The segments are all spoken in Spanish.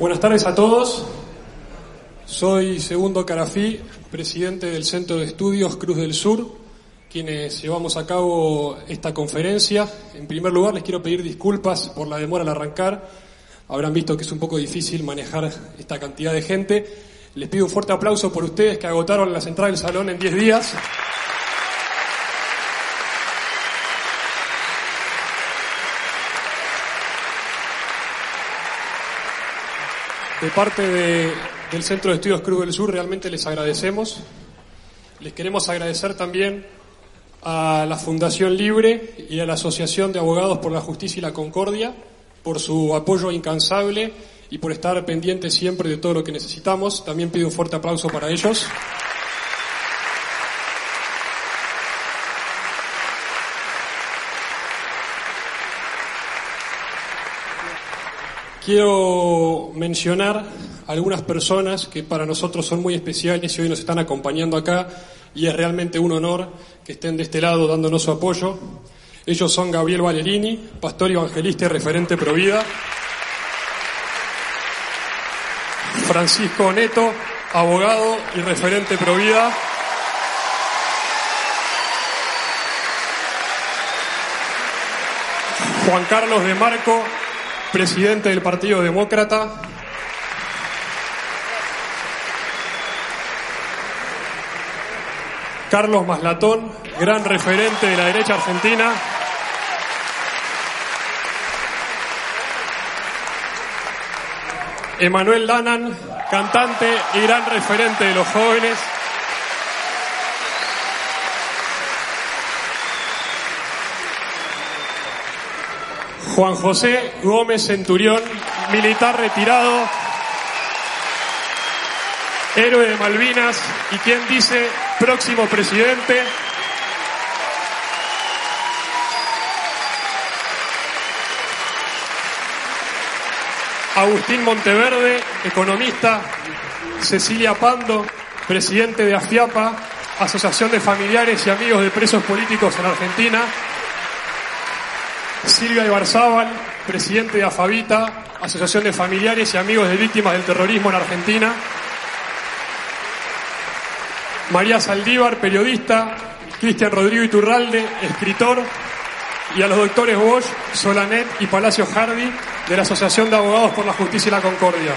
Buenas tardes a todos. Soy Segundo Carafí, presidente del Centro de Estudios Cruz del Sur, quienes llevamos a cabo esta conferencia. En primer lugar, les quiero pedir disculpas por la demora al arrancar. Habrán visto que es un poco difícil manejar esta cantidad de gente. Les pido un fuerte aplauso por ustedes que agotaron las entradas del salón en 10 días. De parte de, del Centro de Estudios Cruz del Sur realmente les agradecemos. Les queremos agradecer también a la Fundación Libre y a la Asociación de Abogados por la Justicia y la Concordia por su apoyo incansable y por estar pendientes siempre de todo lo que necesitamos. También pido un fuerte aplauso para ellos. Quiero mencionar algunas personas que para nosotros son muy especiales y hoy nos están acompañando acá y es realmente un honor que estén de este lado dándonos su apoyo. Ellos son Gabriel Valerini, pastor evangelista y referente Provida. Francisco Neto, abogado y referente Provida. Juan Carlos de Marco, presidente del Partido Demócrata. Carlos Maslatón, gran referente de la derecha argentina. Emanuel Danan, cantante y gran referente de los jóvenes. Juan José Gómez Centurión, militar retirado, héroe de Malvinas y quien dice próximo presidente. Agustín Monteverde, economista, Cecilia Pando, presidente de AFIAPA, Asociación de Familiares y Amigos de Presos Políticos en Argentina, Silvia Ibarzábal, presidente de AFAVITA, Asociación de Familiares y Amigos de Víctimas del Terrorismo en Argentina, María Saldívar, periodista, Cristian Rodrigo Iturralde, escritor, y a los doctores Bosch, Solanet y Palacio Hardy de la Asociación de Abogados por la Justicia y la Concordia.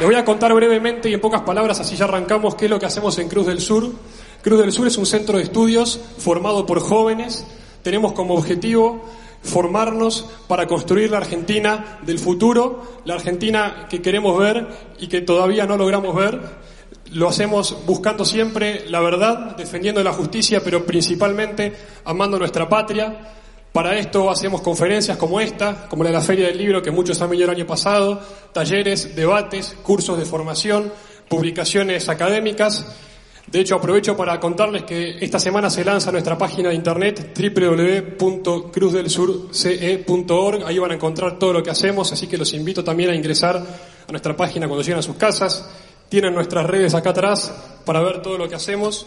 Le voy a contar brevemente y en pocas palabras, así ya arrancamos, qué es lo que hacemos en Cruz del Sur. Cruz del Sur es un centro de estudios formado por jóvenes. Tenemos como objetivo formarnos para construir la Argentina del futuro, la Argentina que queremos ver y que todavía no logramos ver. Lo hacemos buscando siempre la verdad, defendiendo la justicia, pero principalmente amando nuestra patria. Para esto hacemos conferencias como esta, como la de la Feria del Libro, que muchos han venido el año pasado, talleres, debates, cursos de formación, publicaciones académicas. De hecho, aprovecho para contarles que esta semana se lanza nuestra página de internet www.cruzdelsur.ce.org. Ahí van a encontrar todo lo que hacemos, así que los invito también a ingresar a nuestra página cuando lleguen a sus casas. Tienen nuestras redes acá atrás para ver todo lo que hacemos.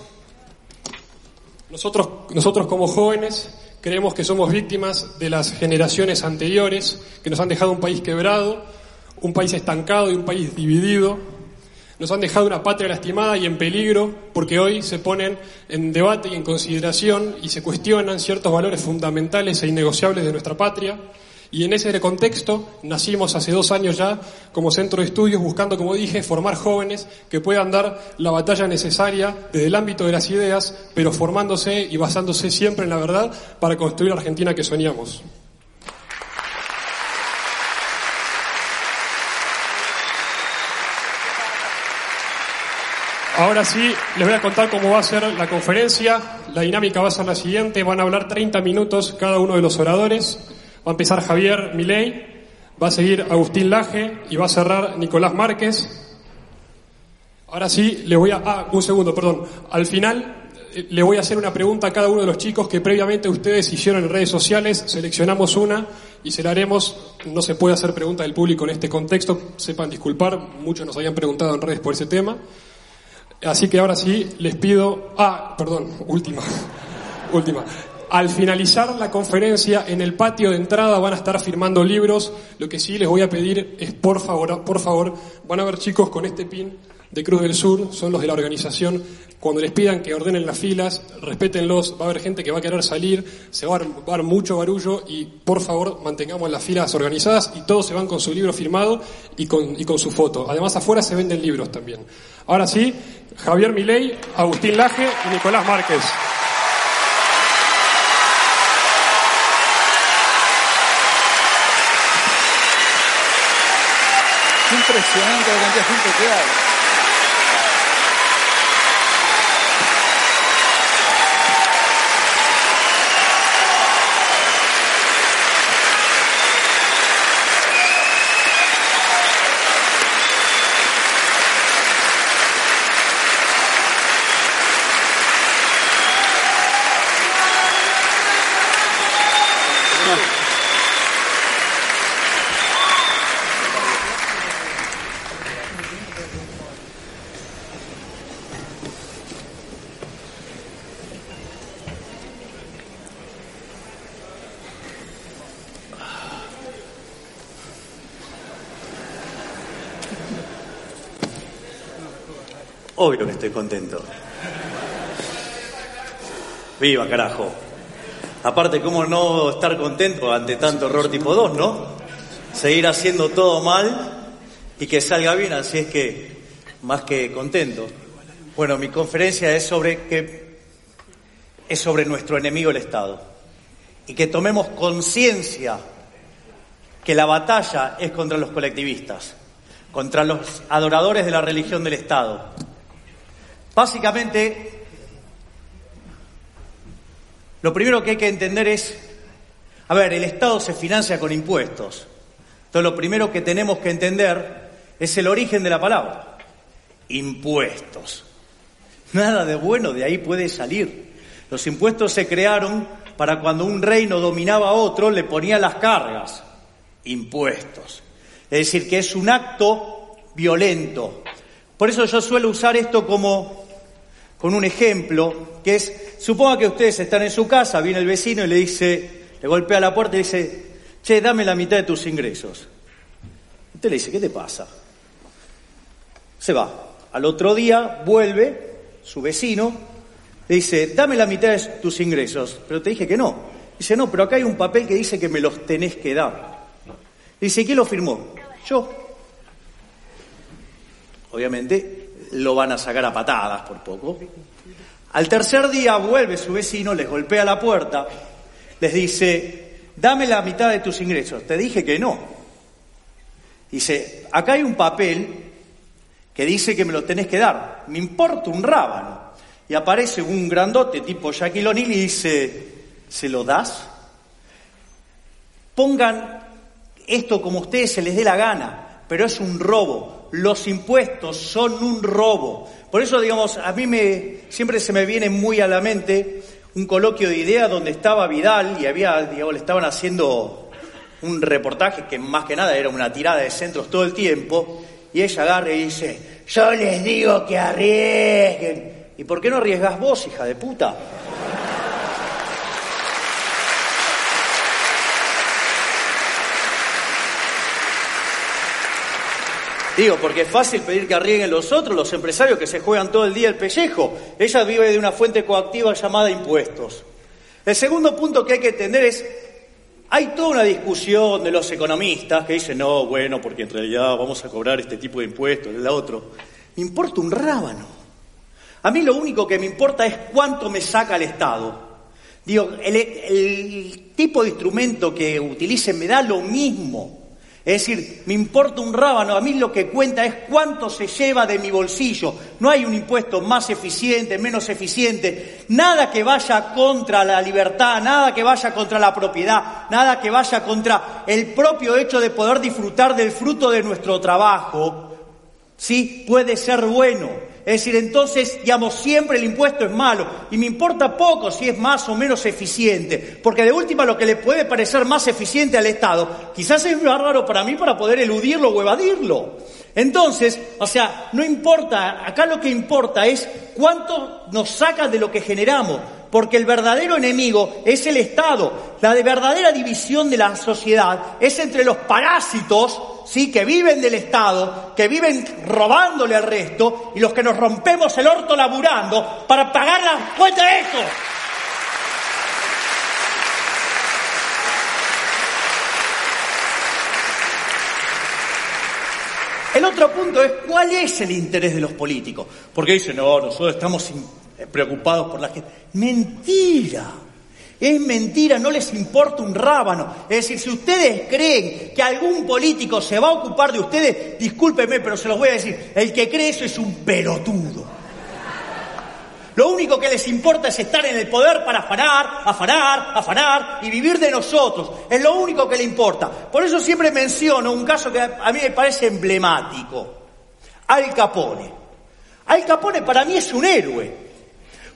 Nosotros, nosotros como jóvenes creemos que somos víctimas de las generaciones anteriores que nos han dejado un país quebrado, un país estancado y un país dividido. Nos han dejado una patria lastimada y en peligro porque hoy se ponen en debate y en consideración y se cuestionan ciertos valores fundamentales e innegociables de nuestra patria. Y en ese contexto nacimos hace dos años ya como centro de estudios buscando, como dije, formar jóvenes que puedan dar la batalla necesaria desde el ámbito de las ideas, pero formándose y basándose siempre en la verdad para construir la Argentina que soñamos. Ahora sí, les voy a contar cómo va a ser la conferencia. La dinámica va a ser la siguiente. Van a hablar 30 minutos cada uno de los oradores. Va a empezar Javier Milei, va a seguir Agustín Laje y va a cerrar Nicolás Márquez. Ahora sí, le voy a... Ah, un segundo, perdón. Al final eh, le voy a hacer una pregunta a cada uno de los chicos que previamente ustedes hicieron en redes sociales. Seleccionamos una y se la haremos. No se puede hacer pregunta del público en este contexto. Sepan disculpar, muchos nos habían preguntado en redes por ese tema. Así que ahora sí, les pido... Ah, perdón, última. última. Al finalizar la conferencia, en el patio de entrada van a estar firmando libros. Lo que sí les voy a pedir es, por favor, por favor, van a ver chicos con este pin de Cruz del Sur, son los de la organización. Cuando les pidan que ordenen las filas, respétenlos, va a haber gente que va a querer salir, se va a dar mucho barullo y por favor mantengamos las filas organizadas y todos se van con su libro firmado y con, su foto. Además afuera se venden libros también. Ahora sí, Javier Milei, Agustín Laje y Nicolás Márquez. Impresionante la cantidad de gente que hay. Obvio que estoy contento. Viva, carajo. Aparte, ¿cómo no estar contento ante tanto error tipo 2, no? Seguir haciendo todo mal y que salga bien, así es que más que contento. Bueno, mi conferencia es sobre que es sobre nuestro enemigo el Estado y que tomemos conciencia que la batalla es contra los colectivistas, contra los adoradores de la religión del Estado Básicamente, lo primero que hay que entender es, a ver, el Estado se financia con impuestos. Entonces, lo primero que tenemos que entender es el origen de la palabra. Impuestos. Nada de bueno de ahí puede salir. Los impuestos se crearon para cuando un reino dominaba a otro, le ponía las cargas. Impuestos. Es decir, que es un acto violento. Por eso yo suelo usar esto como con un ejemplo que es, suponga que ustedes están en su casa, viene el vecino y le dice, le golpea la puerta y dice, che, dame la mitad de tus ingresos. Usted le dice, ¿qué te pasa? Se va. Al otro día vuelve su vecino, le dice, dame la mitad de tus ingresos. Pero te dije que no. Dice, no, pero acá hay un papel que dice que me los tenés que dar. Dice, ¿quién lo firmó? Yo. Obviamente lo van a sacar a patadas por poco. Al tercer día vuelve su vecino, les golpea la puerta, les dice, dame la mitad de tus ingresos. Te dije que no. Dice, acá hay un papel que dice que me lo tenés que dar. Me importa un rábano. Y aparece un grandote tipo Shaquille O'Neal y dice, ¿se lo das? Pongan esto como ustedes se les dé la gana, pero es un robo los impuestos son un robo. Por eso, digamos, a mí me, siempre se me viene muy a la mente un coloquio de ideas donde estaba Vidal y había, digamos, le estaban haciendo un reportaje que más que nada era una tirada de centros todo el tiempo, y ella agarra y dice, yo les digo que arriesguen. ¿Y por qué no arriesgas vos, hija de puta? Digo, porque es fácil pedir que arriesguen los otros, los empresarios que se juegan todo el día el pellejo. Ella vive de una fuente coactiva llamada impuestos. El segundo punto que hay que entender es, hay toda una discusión de los economistas que dicen, no, bueno, porque en realidad vamos a cobrar este tipo de impuestos, el otro. Me importa un rábano. A mí lo único que me importa es cuánto me saca el Estado. Digo, el, el tipo de instrumento que utilicen me da lo mismo. Es decir, me importa un rábano, a mí lo que cuenta es cuánto se lleva de mi bolsillo. No hay un impuesto más eficiente, menos eficiente, nada que vaya contra la libertad, nada que vaya contra la propiedad, nada que vaya contra el propio hecho de poder disfrutar del fruto de nuestro trabajo. Sí, puede ser bueno. Es decir, entonces, digamos, siempre el impuesto es malo y me importa poco si es más o menos eficiente, porque de última lo que le puede parecer más eficiente al Estado, quizás es más raro para mí para poder eludirlo o evadirlo. Entonces, o sea, no importa, acá lo que importa es cuánto nos saca de lo que generamos, porque el verdadero enemigo es el Estado. La de verdadera división de la sociedad es entre los parásitos, sí, que viven del Estado, que viven robándole al resto, y los que nos rompemos el orto laburando para pagar la cuenta de esto. El otro punto es cuál es el interés de los políticos. Porque dicen, no, nosotros estamos preocupados por la gente. Mentira. Es mentira, no les importa un rábano. Es decir, si ustedes creen que algún político se va a ocupar de ustedes, discúlpenme, pero se los voy a decir, el que cree eso es un pelotudo. Lo único que les importa es estar en el poder para afanar, afanar, afanar y vivir de nosotros. Es lo único que le importa. Por eso siempre menciono un caso que a mí me parece emblemático. Al Capone. Al Capone para mí es un héroe.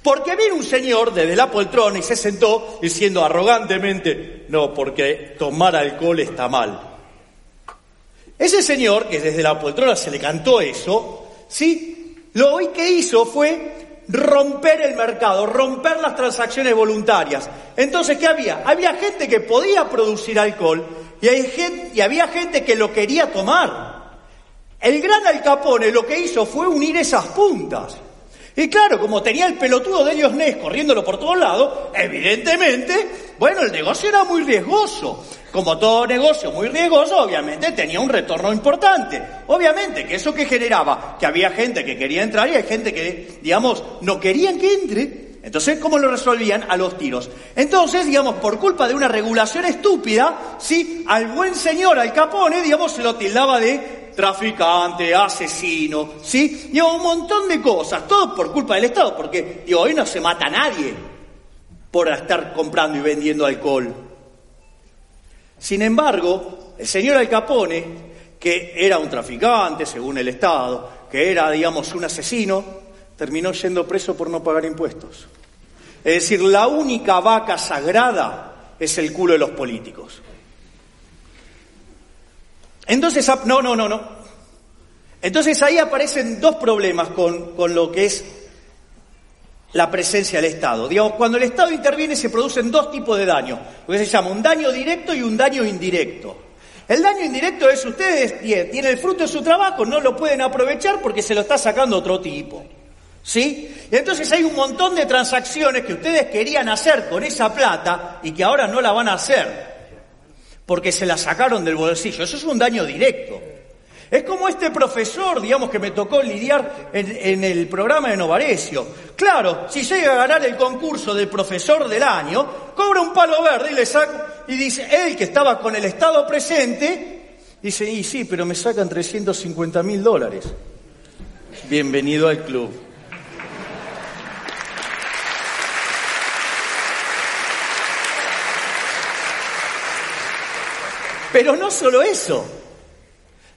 Porque vino un señor desde la poltrona y se sentó diciendo arrogantemente, no, porque tomar alcohol está mal. Ese señor, que desde la poltrona se le cantó eso, ¿sí? Lo que hizo fue romper el mercado, romper las transacciones voluntarias. Entonces, ¿qué había? Había gente que podía producir alcohol y había gente que lo quería tomar. El gran Al Capone lo que hizo fue unir esas puntas. Y claro, como tenía el pelotudo de Dios Ness corriéndolo por todos lados, evidentemente, bueno, el negocio era muy riesgoso. Como todo negocio muy riesgoso, obviamente tenía un retorno importante. Obviamente que eso que generaba, que había gente que quería entrar y hay gente que, digamos, no querían que entre. Entonces, ¿cómo lo resolvían? A los tiros. Entonces, digamos, por culpa de una regulación estúpida, sí, al buen señor, al Capone, digamos, se lo tildaba de traficante, asesino, ¿sí? Y un montón de cosas, todo por culpa del Estado, porque digo, hoy no se mata a nadie por estar comprando y vendiendo alcohol. Sin embargo, el señor Al Capone, que era un traficante según el Estado, que era, digamos, un asesino, terminó yendo preso por no pagar impuestos. Es decir, la única vaca sagrada es el culo de los políticos. Entonces, no, no, no, no. Entonces ahí aparecen dos problemas con, con lo que es la presencia del Estado. Digamos, cuando el Estado interviene se producen dos tipos de daño, lo que se llama un daño directo y un daño indirecto. El daño indirecto es ustedes tienen el fruto de su trabajo, no lo pueden aprovechar porque se lo está sacando otro tipo. ¿Sí? Entonces hay un montón de transacciones que ustedes querían hacer con esa plata y que ahora no la van a hacer porque se la sacaron del bolsillo. Eso es un daño directo. Es como este profesor, digamos, que me tocó lidiar en, el programa de Novarecio. Claro, si llega a ganar el concurso del profesor del año, cobra un palo verde y le saca, y dice, él que estaba con el Estado presente, dice, y sí, pero me sacan 350 mil dólares. Bienvenido al club. Pero no solo eso.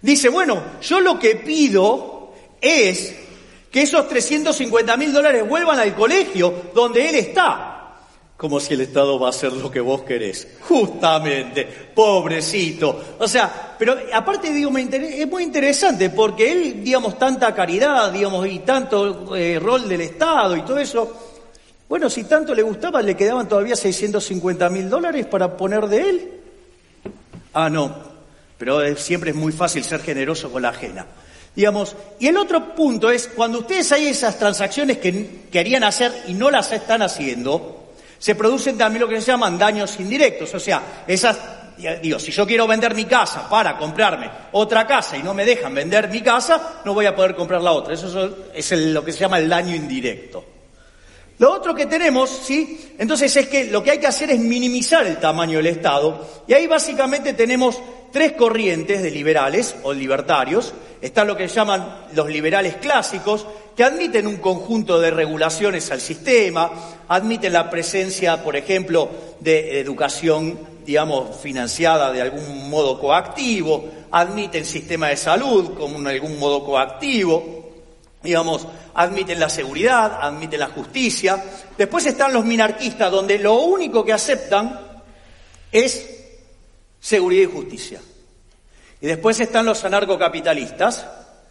Dice, bueno, yo lo que pido es que esos 350 mil dólares vuelvan al colegio donde él está. Como si el Estado va a hacer lo que vos querés. Justamente, pobrecito. O sea, pero aparte digo, me es muy interesante porque él, digamos, tanta caridad, digamos, y tanto eh, rol del Estado y todo eso. Bueno, si tanto le gustaba, le quedaban todavía 650 mil dólares para poner de él. Ah, no, pero siempre es muy fácil ser generoso con la ajena. Digamos, y el otro punto es, cuando ustedes hay esas transacciones que querían hacer y no las están haciendo, se producen también lo que se llaman daños indirectos. O sea, esas, digo, si yo quiero vender mi casa para comprarme otra casa y no me dejan vender mi casa, no voy a poder comprar la otra. Eso es lo que se llama el daño indirecto. Lo otro que tenemos, ¿sí? Entonces es que lo que hay que hacer es minimizar el tamaño del Estado. Y ahí básicamente tenemos tres corrientes de liberales o libertarios. Están lo que llaman los liberales clásicos, que admiten un conjunto de regulaciones al sistema, admiten la presencia, por ejemplo, de educación, digamos, financiada de algún modo coactivo, admiten sistema de salud como de algún modo coactivo, digamos, admiten la seguridad, admiten la justicia. Después están los minarquistas, donde lo único que aceptan es seguridad y justicia. Y después están los anarcocapitalistas,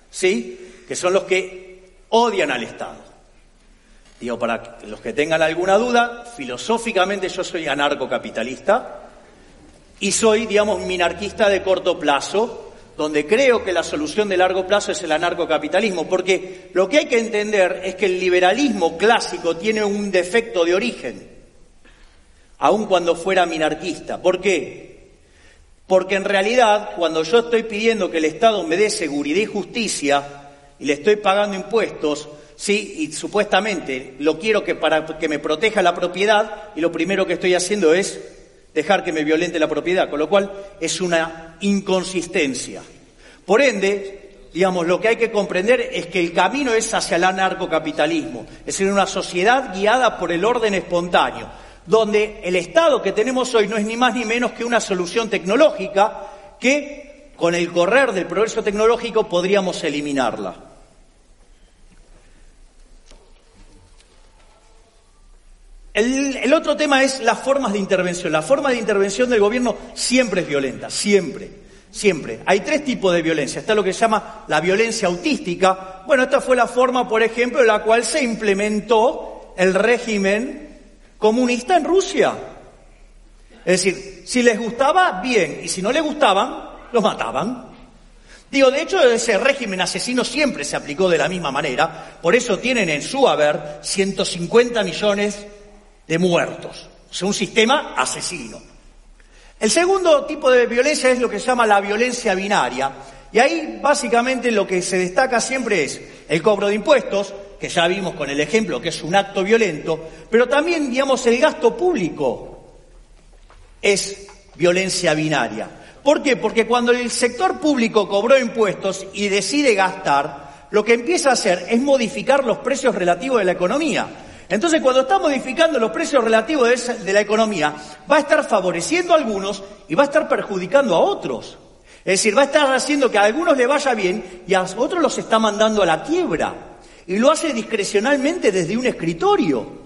¿sí? Que son los que odian al Estado. Digo, para los que tengan alguna duda, filosóficamente yo soy anarcocapitalista y soy, digamos, minarquista de corto plazo, donde creo que la solución de largo plazo es el anarcocapitalismo, porque lo que hay que entender es que el liberalismo clásico tiene un defecto de origen, aun cuando fuera minarquista. ¿Por qué? Porque en realidad, cuando yo estoy pidiendo que el Estado me dé seguridad y justicia y le estoy pagando impuestos, sí, y supuestamente lo quiero que para que me proteja la propiedad, y lo primero que estoy haciendo es dejar que me violente la propiedad, con lo cual es una inconsistencia. Por ende, digamos, lo que hay que comprender es que el camino es hacia el anarcocapitalismo, es decir, una sociedad guiada por el orden espontáneo, donde el Estado que tenemos hoy no es ni más ni menos que una solución tecnológica que con el correr del progreso tecnológico podríamos eliminarla. El, otro tema es las formas de intervención. La forma de intervención del gobierno siempre es violenta, siempre, siempre. Hay tres tipos de violencia. Está lo que se llama la violencia autística. Bueno, esta fue la forma, por ejemplo, en la cual se implementó el régimen comunista en Rusia. Es decir, si les gustaba, bien, y si no les gustaban, los mataban. Digo, de hecho, ese régimen asesino siempre se aplicó de la misma manera, por eso tienen en su haber 150 millones de muertos. O sea, un sistema asesino. El segundo tipo de violencia es lo que se llama la violencia binaria. Y ahí básicamente lo que se destaca siempre es el cobro de impuestos, que ya vimos con el ejemplo que es un acto violento, pero también, digamos, el gasto público es violencia binaria. ¿Por qué? Porque cuando el sector público cobró impuestos y decide gastar, lo que empieza a hacer es modificar los precios relativos de la economía. Entonces, cuando está modificando los precios relativos de, la economía, va a estar favoreciendo a algunos y va a estar perjudicando a otros. Es decir, va a estar haciendo que a algunos le vaya bien y a otros los está mandando a la quiebra. Y lo hace discrecionalmente desde un escritorio.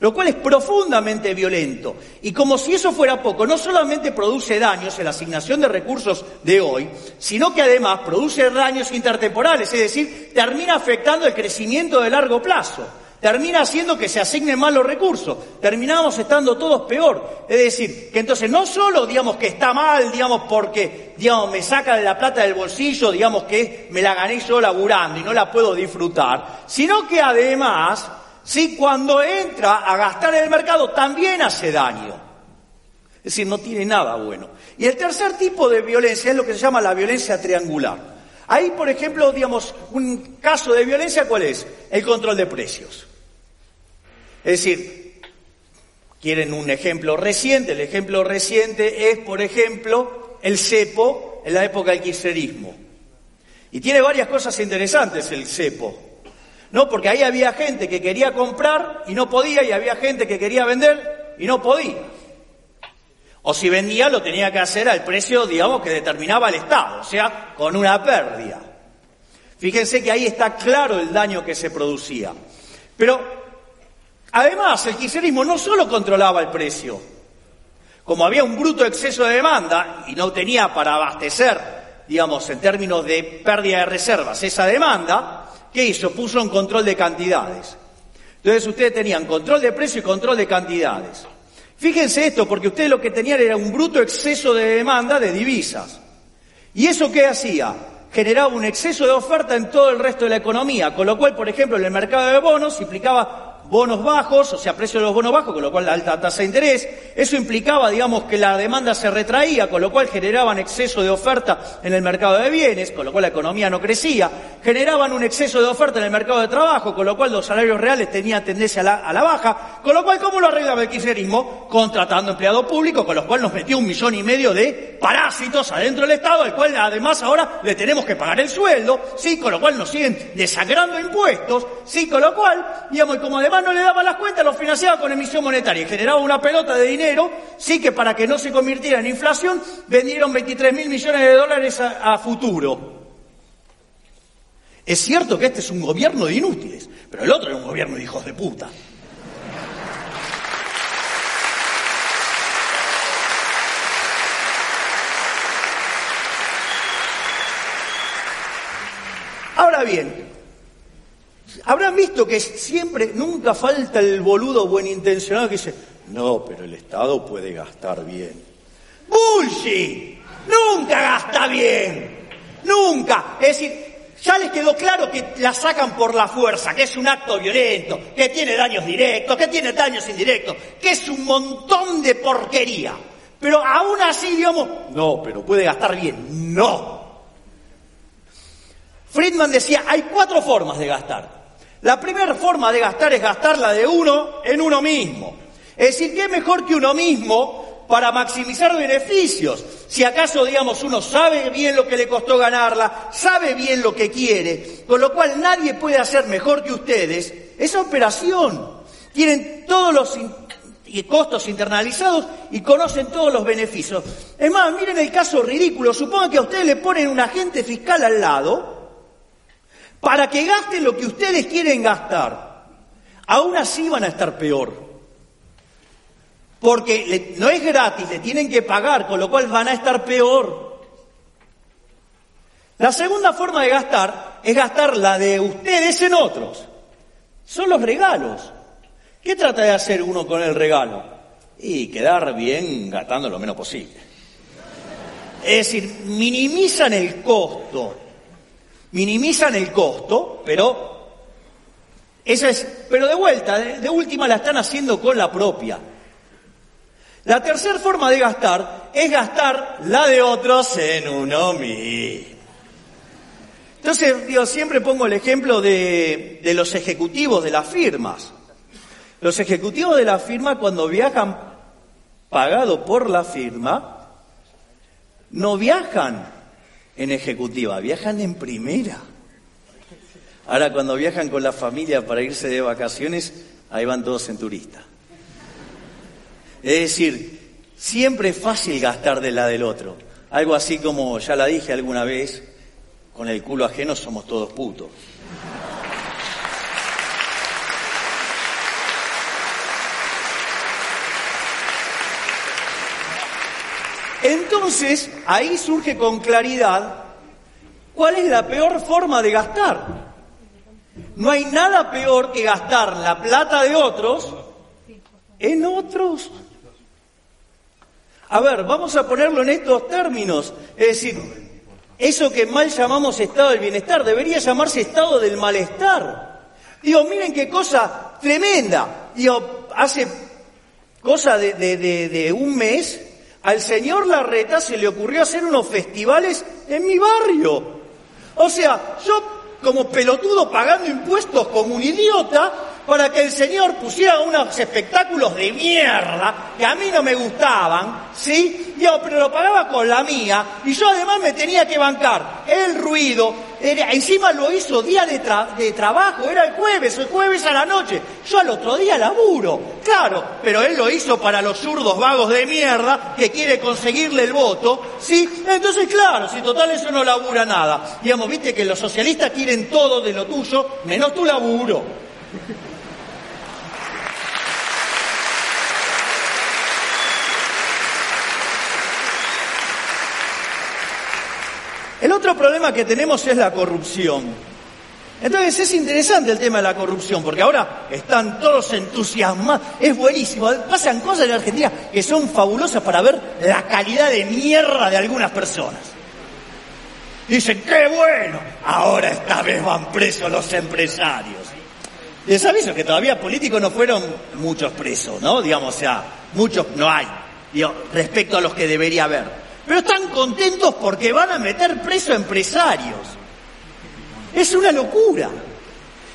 Lo cual es profundamente violento. Y como si eso fuera poco, no solamente produce daños en la asignación de recursos de hoy, sino que además produce daños intertemporales, es decir, termina afectando el crecimiento de largo plazo termina haciendo que se asignen mal los recursos. Terminamos estando todos peor. Es decir, que entonces no solo digamos que está mal, digamos, porque digamos, me saca de la plata del bolsillo, digamos que me la gané yo laburando y no la puedo disfrutar, sino que además, sí, cuando entra a gastar en el mercado también hace daño. Es decir, no tiene nada bueno. Y el tercer tipo de violencia es lo que se llama la violencia triangular. Ahí, por ejemplo, digamos, un caso de violencia, ¿cuál es? El control de precios. Es decir, quieren un ejemplo reciente, el ejemplo reciente es, por ejemplo, el cepo en la época del kirchnerismo. Y tiene varias cosas interesantes el cepo. ¿No? Porque ahí había gente que quería comprar y no podía, y había gente que quería vender y no podía. O si vendía, lo tenía que hacer al precio, digamos, que determinaba el Estado, o sea, con una pérdida. Fíjense que ahí está claro el daño que se producía. Pero Además, el kirchnerismo no solo controlaba el precio, como había un bruto exceso de demanda y no tenía para abastecer, digamos, en términos de pérdida de reservas, esa demanda, ¿qué hizo? Puso un control de cantidades. Entonces ustedes tenían control de precio y control de cantidades. Fíjense esto, porque ustedes lo que tenían era un bruto exceso de demanda de divisas. ¿Y eso qué hacía? Generaba un exceso de oferta en todo el resto de la economía, con lo cual, por ejemplo, en el mercado de bonos implicaba bonos bajos, o sea, precio de los bonos bajos, con lo cual la alta tasa de interés. Eso implicaba, digamos, que la demanda se retraía, con lo cual generaban exceso de oferta en el mercado de bienes, con lo cual la economía no crecía. Generaban un exceso de oferta en el mercado de trabajo, con lo cual los salarios reales tenían tendencia a la, baja. Con lo cual, ¿cómo lo arreglaba el kirchnerismo? Contratando empleado público, con lo cual nos metió un millón y medio de parásitos adentro del Estado, al cual además ahora le tenemos que pagar el sueldo, sí, con lo cual nos siguen desagrando impuestos, sí, con lo cual, digamos, como además no le daba las cuentas, lo financiaba con emisión monetaria y generaba una pelota de dinero, sí que para que no se convirtiera en inflación, vendieron 23 mil millones de dólares a, a futuro. Es cierto que este es un gobierno de inútiles, pero el otro es un gobierno de hijos de puta. Ahora bien, Habrán visto que siempre, nunca falta el boludo buen intencionado que dice, no, pero el Estado puede gastar bien. ¡Bullshit! Nunca gasta bien. Nunca. Es decir, ya les quedó claro que la sacan por la fuerza, que es un acto violento, que tiene daños directos, que tiene daños indirectos, que es un montón de porquería. Pero aún así, digamos, no, pero puede gastar bien. No. Friedman decía, hay cuatro formas de gastar. La primera forma de gastar es gastar la de uno en uno mismo. Es decir, ¿qué mejor que uno mismo para maximizar beneficios? Si acaso, digamos, uno sabe bien lo que le costó ganarla, sabe bien lo que quiere, con lo cual nadie puede hacer mejor que ustedes esa operación. Tienen todos los costos internalizados y conocen todos los beneficios. Es más, miren el caso ridículo. Supongan que a ustedes le ponen un agente fiscal al lado para que gasten lo que ustedes quieren gastar. Aún así van a estar peor. Porque no es gratis, le tienen que pagar, con lo cual van a estar peor. La segunda forma de gastar es gastar la de ustedes en otros. Son los regalos. ¿Qué trata de hacer uno con el regalo? Y quedar bien gastando lo menos posible. Es decir, minimizan el costo. Minimizan el costo, pero esa es, pero de vuelta, de última la están haciendo con la propia. La tercera forma de gastar es gastar la de otros en uno mismo. Entonces, yo siempre pongo el ejemplo de, de los ejecutivos de las firmas. Los ejecutivos de la firma cuando viajan pagado por la firma, no viajan en ejecutiva, viajan en primera. Ahora cuando viajan con la familia para irse de vacaciones, ahí van todos en turista. Es decir, siempre es fácil gastar de la del otro. Algo así como, ya la dije alguna vez, con el culo ajeno somos todos putos. Entonces, ahí surge con claridad cuál es la peor forma de gastar. No hay nada peor que gastar la plata de otros en otros. A ver, vamos a ponerlo en estos términos. Es decir, eso que mal llamamos estado del bienestar debería llamarse estado del malestar. Digo, miren qué cosa tremenda. Digo, hace cosa de, de un mes, al señor Larreta se le ocurrió hacer unos festivales en mi barrio. O sea, yo como pelotudo pagando impuestos como un idiota, para que el señor pusiera unos espectáculos de mierda que a mí no me gustaban, ¿sí? Yo, pero lo pagaba con la mía y yo además me tenía que bancar el ruido, encima lo hizo día de, de trabajo, era el jueves, el jueves a la noche, yo al otro día laburo, claro, pero él lo hizo para los zurdos vagos de mierda que quiere conseguirle el voto, ¿sí? Entonces, claro, si total eso no labura nada. Digamos, viste que los socialistas quieren todo de lo tuyo, menos tu laburo. El otro problema que tenemos es la corrupción. Entonces es interesante el tema de la corrupción, porque ahora están todos entusiasmados, es buenísimo, pasan cosas en Argentina que son fabulosas para ver la calidad de mierda de algunas personas. Dicen, qué bueno, ahora esta vez van presos los empresarios. Les aviso que todavía políticos no fueron muchos presos, ¿no? Digamos, o sea, muchos no hay, respecto a los que debería haber pero están contentos porque van a meter preso a empresarios. Es una locura.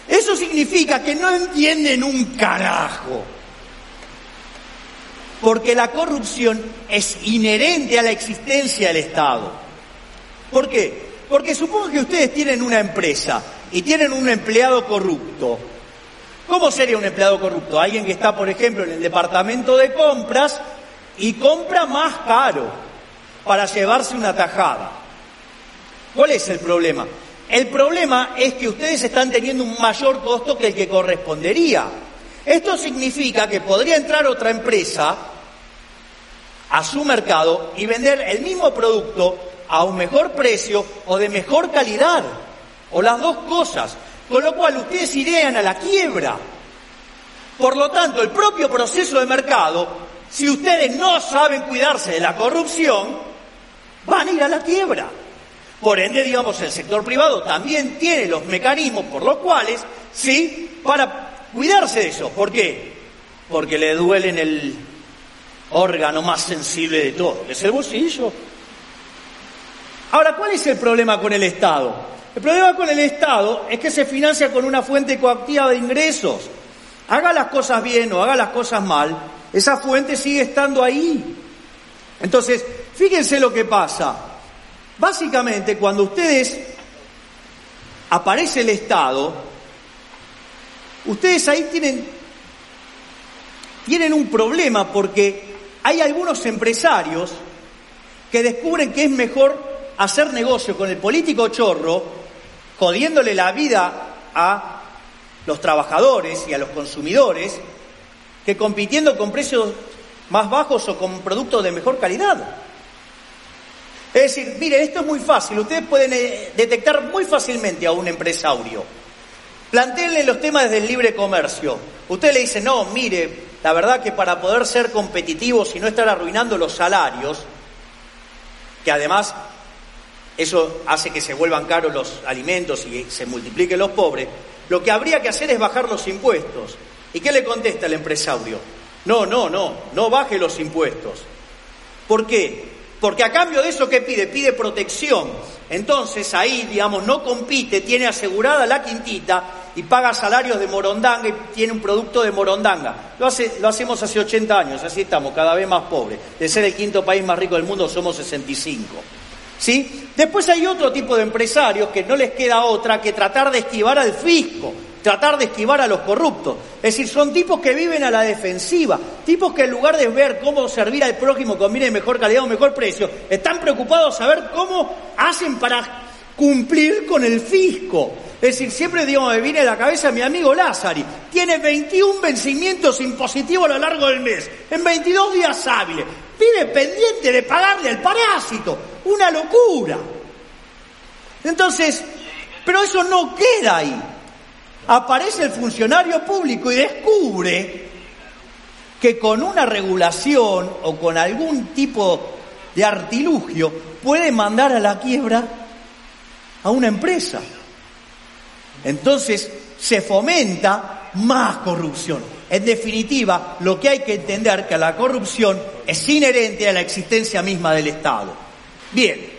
Eso significa que no entienden un carajo. Porque la corrupción es inherente a la existencia del Estado. ¿Por qué? Porque supongo que ustedes tienen una empresa y tienen un empleado corrupto. ¿Cómo sería un empleado corrupto? Alguien que está, por ejemplo, en el departamento de compras y compra más caro para llevarse una tajada. ¿Cuál es el problema? El problema es que ustedes están teniendo un mayor costo que el que correspondería. Esto significa que podría entrar otra empresa a su mercado y vender el mismo producto a un mejor precio o de mejor calidad, o las dos cosas. con lo cual ustedes irían a la quiebra. Por lo tanto, el propio proceso de mercado, si ustedes no saben cuidarse de la corrupción, van a ir a la quiebra. Por ende, digamos, el sector privado también tiene los mecanismos por los cuales, sí, para cuidarse de eso. ¿Por qué? Porque le duelen el órgano más sensible de todo, que es el bolsillo. Ahora, ¿cuál es el problema con el Estado? El problema con el Estado es que se financia con una fuente coactiva de ingresos. Haga las cosas bien o haga las cosas mal, esa fuente sigue estando ahí. Entonces, fíjense lo que pasa. Básicamente, cuando ustedes aparece el Estado, ustedes ahí tienen, tienen un problema porque hay algunos empresarios que descubren que es mejor hacer negocio con el político chorro, jodiéndole la vida a los trabajadores y a los consumidores, que compitiendo con precios más bajos o con productos de mejor calidad. Es decir, mire, esto es muy fácil, ustedes pueden eh, detectar muy fácilmente a un empresario. Planteenle los temas del libre comercio. Usted le dice, no, mire, la verdad que para poder ser competitivos y no estar arruinando los salarios, que además eso hace que se vuelvan caros los alimentos y se multipliquen los pobres, lo que habría que hacer es bajar los impuestos. ¿Y qué le contesta el empresario? No, no, no, no baje los impuestos. ¿Por qué? Porque a cambio de eso, ¿qué pide? Pide protección. Entonces ahí, digamos, no compite, tiene asegurada la quintita y paga salarios de morondanga y tiene un producto de morondanga. Lo, hace, lo hacemos hace 80 años, así estamos, cada vez más pobres. De ser el quinto país más rico del mundo, somos 65. ¿Sí? Después hay otro tipo de empresarios que no les queda otra que tratar de esquivar al fisco, tratar de esquivar a los corruptos. Es decir, son tipos que viven a la defensiva, tipos que en lugar de ver cómo servir al prójimo con de mejor calidad o mejor precio, están preocupados a saber cómo hacen para cumplir con el fisco. Es decir, siempre digo, me viene a la cabeza mi amigo Lázari. Tiene 21 vencimientos impositivos a lo largo del mes, en 22 días hábiles. Pide pendiente de pagarle al parásito. Una locura. Entonces, pero eso no queda ahí. Aparece el funcionario público y descubre que con una regulación o con algún tipo de artilugio puede mandar a la quiebra a una empresa. Entonces se fomenta más corrupción. En definitiva, lo que hay que entender que la corrupción es inherente a la existencia misma del Estado. Bien,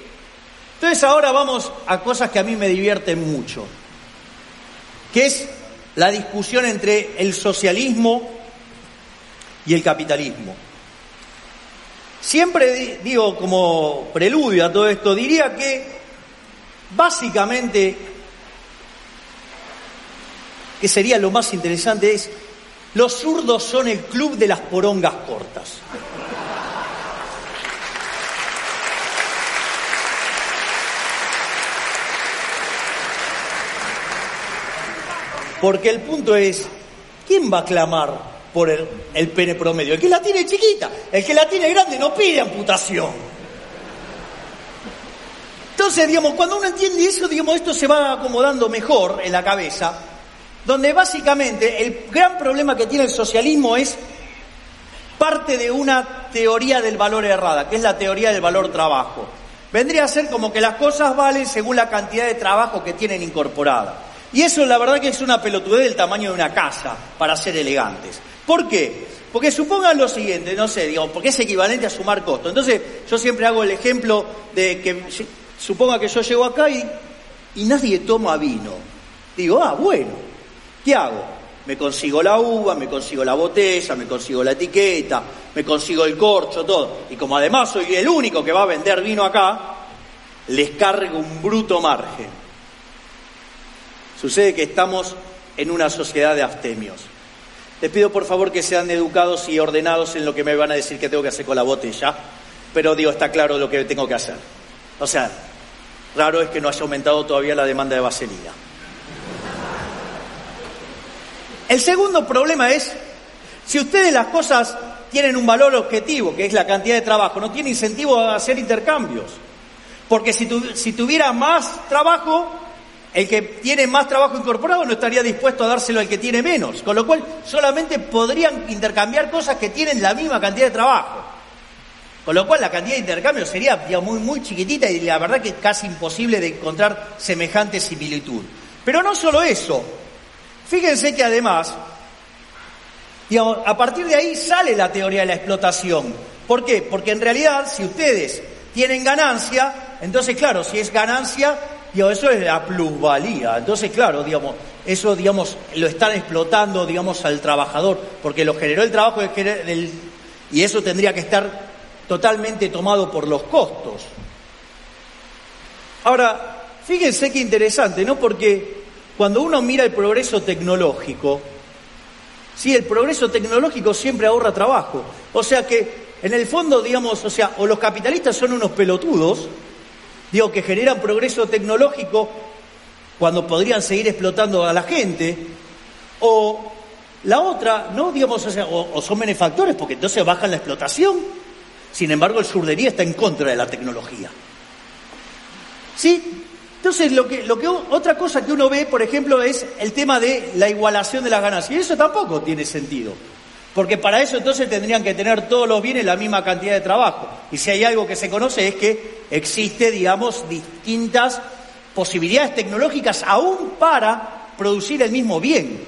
entonces ahora vamos a cosas que a mí me divierten mucho, que es la discusión entre el socialismo y el capitalismo. Siempre digo como preludio a todo esto, diría que básicamente que sería lo más interesante, es los zurdos son el club de las porongas cortas. Porque el punto es, ¿quién va a clamar por el, pene promedio? El que la tiene chiquita, el que la tiene grande no pide amputación. Entonces, digamos, cuando uno entiende eso, digamos, esto se va acomodando mejor en la cabeza donde básicamente el gran problema que tiene el socialismo es parte de una teoría del valor errada, que es la teoría del valor trabajo. Vendría a ser como que las cosas valen según la cantidad de trabajo que tienen incorporada. Y eso la verdad que es una pelotudez del tamaño de una casa, para ser elegantes. ¿Por qué? Porque supongan lo siguiente, no sé, digo, porque es equivalente a sumar costo. Entonces, yo siempre hago el ejemplo de que suponga que yo llego acá y, y nadie toma vino. Digo, ah, bueno, ¿Qué hago? Me consigo la uva, me consigo la botella, me consigo la etiqueta, me consigo el corcho, todo. Y como además soy el único que va a vender vino acá, les cargo un bruto margen. Sucede que estamos en una sociedad de abstemios. Les pido por favor que sean educados y ordenados en lo que me van a decir que tengo que hacer con la botella, pero digo, está claro lo que tengo que hacer. O sea, raro es que no haya aumentado todavía la demanda de vaselina. El segundo problema es, si ustedes las cosas tienen un valor objetivo, que es la cantidad de trabajo, no tiene incentivo a hacer intercambios. Porque si, si tuviera más trabajo, el que tiene más trabajo incorporado no estaría dispuesto a dárselo al que tiene menos, con lo cual solamente podrían intercambiar cosas que tienen la misma cantidad de trabajo. Con lo cual la cantidad de intercambio sería muy, muy chiquitita y la verdad que casi imposible de encontrar semejante similitud. Pero no solo eso, fíjense que además, a partir de ahí sale la teoría de la explotación. ¿Por qué? Porque en realidad si ustedes tienen ganancia, entonces claro, si es ganancia, eso es la plusvalía. Entonces claro, digamos, eso digamos lo están explotando digamos al trabajador, porque lo generó el trabajo y eso tendría que estar totalmente tomado por los costos. Ahora, fíjense qué interesante, ¿no? Porque cuando uno mira el progreso tecnológico, sí, el progreso tecnológico siempre ahorra trabajo. O sea que, en el fondo, digamos, o sea, o los capitalistas son unos pelotudos, digo, que generan progreso tecnológico cuando podrían seguir explotando a la gente, o la otra, ¿no? Digamos, o, o son benefactores, porque entonces bajan la explotación sin embargo, el surdería está en contra de la tecnología. ¿Sí? Entonces, lo que, lo que, otra cosa que uno ve, por ejemplo, es el tema de la igualación de las ganancias. Y eso tampoco tiene sentido. Porque para eso entonces tendrían que tener todos los bienes la misma cantidad de trabajo. Y si hay algo que se conoce es que existe, digamos, distintas posibilidades tecnológicas aún para producir el mismo bien.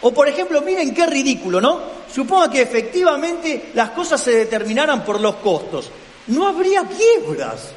O por ejemplo, miren qué ridículo, ¿no? Suponga que efectivamente las cosas se determinaran por los costos. No habría quiebras.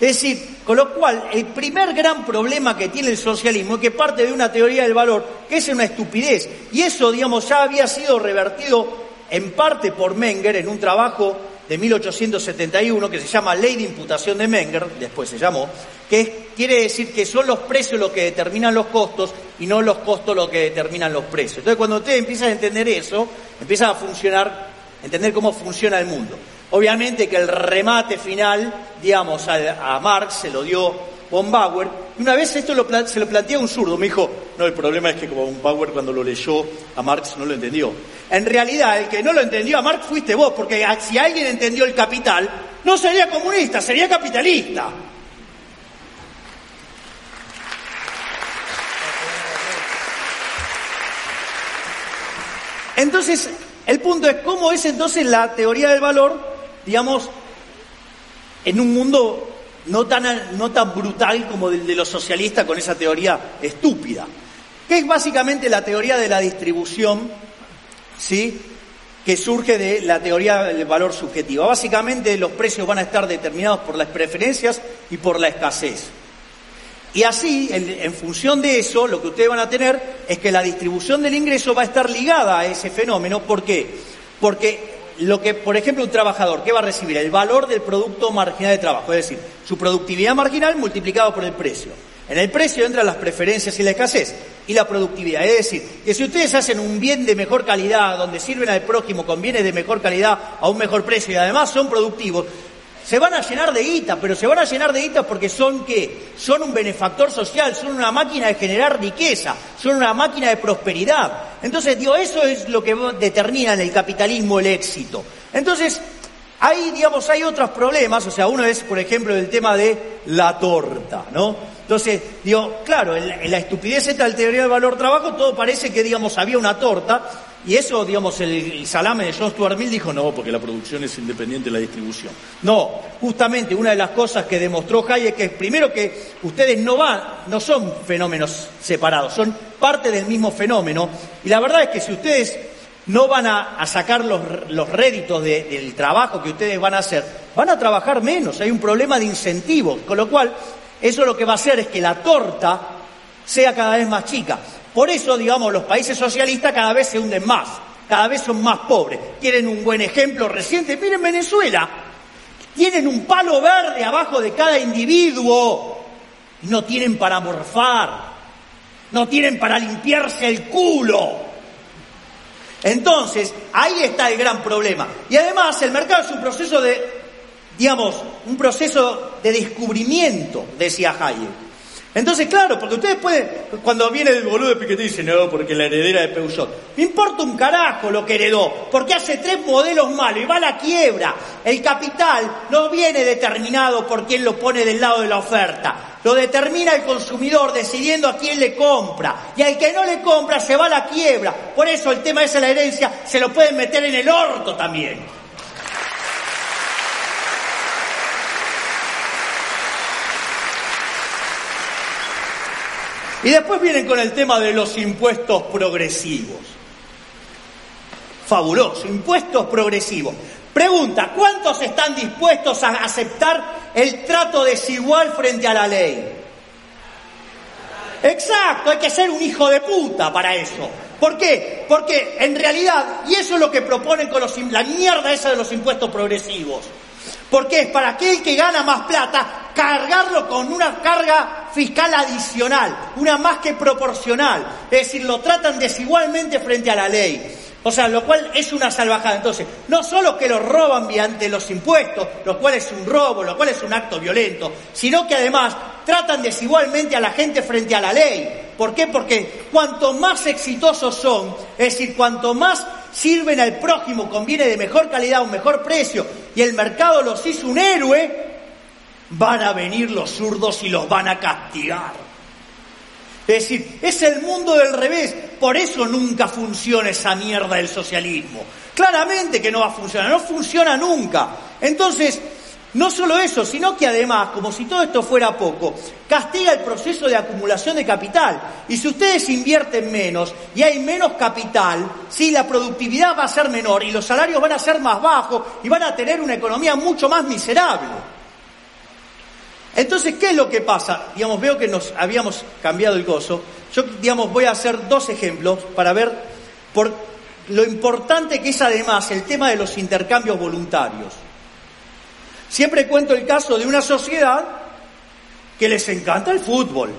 Es decir, con lo cual, el primer gran problema que tiene el socialismo es que parte de una teoría del valor que es una estupidez. Y eso, digamos, ya había sido revertido en parte por Menger en un trabajo de 1871 que se llama Ley de Imputación de Menger, después se llamó, que quiere decir que son los precios los que determinan los costos y no los costos los que determinan los precios. Entonces cuando ustedes empiezan a entender eso, empiezan a funcionar, entender cómo funciona el mundo. Obviamente que el remate final, digamos, a Marx se lo dio von Bauer. Y una vez esto se lo plantea un zurdo, me dijo, no, el problema es que von Bauer cuando lo leyó a Marx no lo entendió. En realidad, el que no lo entendió a Marx fuiste vos, porque si alguien entendió el capital, no sería comunista, sería capitalista. Entonces, el punto es cómo es entonces la teoría del valor, digamos, en un mundo no tan, no tan brutal como el de los socialistas con esa teoría estúpida, que es básicamente la teoría de la distribución, ¿sí? que surge de la teoría del valor subjetivo. Básicamente los precios van a estar determinados por las preferencias y por la escasez. Y así, en, en, función de eso, lo que ustedes van a tener es que la distribución del ingreso va a estar ligada a ese fenómeno. ¿Por qué? Porque lo que, por ejemplo, un trabajador, ¿qué va a recibir? El valor del producto marginal de trabajo, es decir, su productividad marginal multiplicado por el precio. En el precio entran las preferencias y la escasez y la productividad. Es decir, que si ustedes hacen un bien de mejor calidad, donde sirven al prójimo con bienes de mejor calidad a un mejor precio y además son productivos, se van a llenar de guita, pero se van a llenar de guita porque son qué? Son un benefactor social, son una máquina de generar riqueza, son una máquina de prosperidad. Entonces, digo, eso es lo que determina en el capitalismo el éxito. Entonces, ahí, digamos, hay otros problemas, o sea, uno es, por ejemplo, el tema de la torta, ¿no? Entonces, digo, claro, en la, estupidez esta del teoría del valor trabajo, todo parece que, digamos, había una torta, y eso, digamos, el, salame de John Stuart Mill dijo, no, porque la producción es independiente de la distribución. No, justamente una de las cosas que demostró Hayek es, primero, que ustedes no van, no son fenómenos separados, son parte del mismo fenómeno. Y la verdad es que si ustedes no van a, sacar los, los réditos del trabajo que ustedes van a hacer, van a trabajar menos, hay un problema de incentivos, con lo cual eso lo que va a hacer es que la torta sea cada vez más chica. Por eso, digamos, los países socialistas cada vez se hunden más, cada vez son más pobres. Tienen un buen ejemplo reciente. Miren Venezuela, tienen un palo verde abajo de cada individuo y no tienen para morfar, no tienen para limpiarse el culo. Entonces, ahí está el gran problema. Y además, el mercado es un proceso de, digamos, un proceso de descubrimiento, decía Hayek. Entonces, claro, porque ustedes pueden, cuando viene el boludo de Piketty dice, no, porque la heredera de Peugeot. Me importa un carajo lo que heredó, porque hace tres modelos malos y va a la quiebra. El capital no viene determinado por quien lo pone del lado de la oferta. Lo determina el consumidor decidiendo a quién le compra. Y al que no le compra se va a la quiebra. Por eso el tema ese de la herencia se lo pueden meter en el orto también. Y después vienen con el tema de los impuestos progresivos. Fabuloso, impuestos progresivos. Pregunta, ¿cuántos están dispuestos a aceptar el trato desigual frente a la ley? Exacto, hay que ser un hijo de puta para eso. ¿Por qué? Porque en realidad, y eso es lo que proponen con los, la mierda esa de los impuestos progresivos, porque es para aquel que gana más plata cargarlo con una carga fiscal adicional, una más que proporcional. Es decir, lo tratan desigualmente frente a la ley. O sea, lo cual es una salvajada. Entonces, no solo que lo roban mediante los impuestos, lo cual es un robo, lo cual es un acto violento, sino que además tratan desigualmente a la gente frente a la ley. ¿Por qué? Porque cuanto más exitosos son, es decir, cuanto más sirven al prójimo, conviene de mejor calidad, un mejor precio, y el mercado los hizo un héroe, van a venir los zurdos y los van a castigar. Es decir, es el mundo del revés. Por eso nunca funciona esa mierda del socialismo. Claramente que no va a funcionar, no funciona nunca. Entonces, no solo eso, sino que además, como si todo esto fuera poco, castiga el proceso de acumulación de capital. Y si ustedes invierten menos y hay menos capital, sí, la productividad va a ser menor y los salarios van a ser más bajos y van a tener una economía mucho más miserable. Entonces, ¿qué es lo que pasa? Digamos, veo que nos habíamos cambiado el gozo. Yo, digamos, voy a hacer dos ejemplos para ver por lo importante que es además el tema de los intercambios voluntarios. Siempre cuento el caso de una sociedad que les encanta el fútbol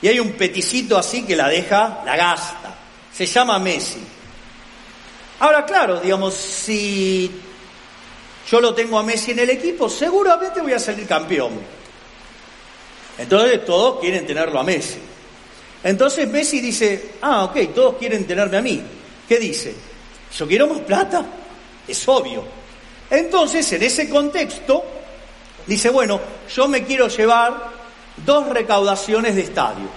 y hay un peticito así que la deja, la gasta. Se llama Messi. Ahora, claro, digamos, si yo lo tengo a Messi en el equipo, seguramente voy a salir campeón. Entonces todos quieren tenerlo a Messi. Entonces Messi dice, ah, ok, todos quieren tenerme a mí. ¿Qué dice? Yo quiero más plata. Es obvio. Entonces, en ese contexto, dice, bueno, yo me quiero llevar dos recaudaciones de estadio.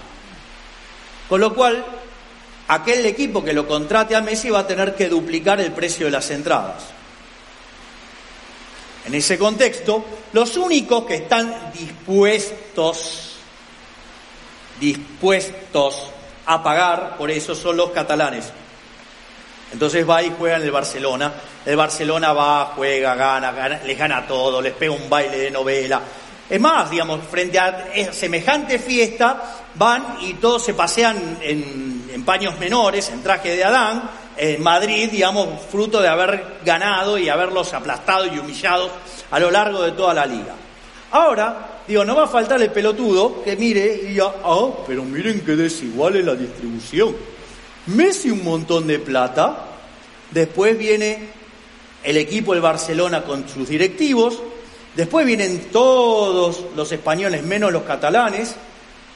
Con lo cual, aquel equipo que lo contrate a Messi va a tener que duplicar el precio de las entradas. En ese contexto, los únicos que están dispuestos, dispuestos a pagar por eso son los catalanes. Entonces va y juega en el Barcelona. El Barcelona va, juega, gana, les gana todo, les pega un baile de novela. Es más, digamos, frente a semejante fiesta, van y todos se pasean en, paños menores, en traje de Adán, en Madrid, digamos, fruto de haber ganado y haberlos aplastado y humillado a lo largo de toda la liga. Ahora, digo, no va a faltar el pelotudo que mire y diga, ah, pero miren qué desigual es la distribución. Messi un montón de plata, después viene el equipo del Barcelona con sus directivos, después vienen todos los españoles menos los catalanes,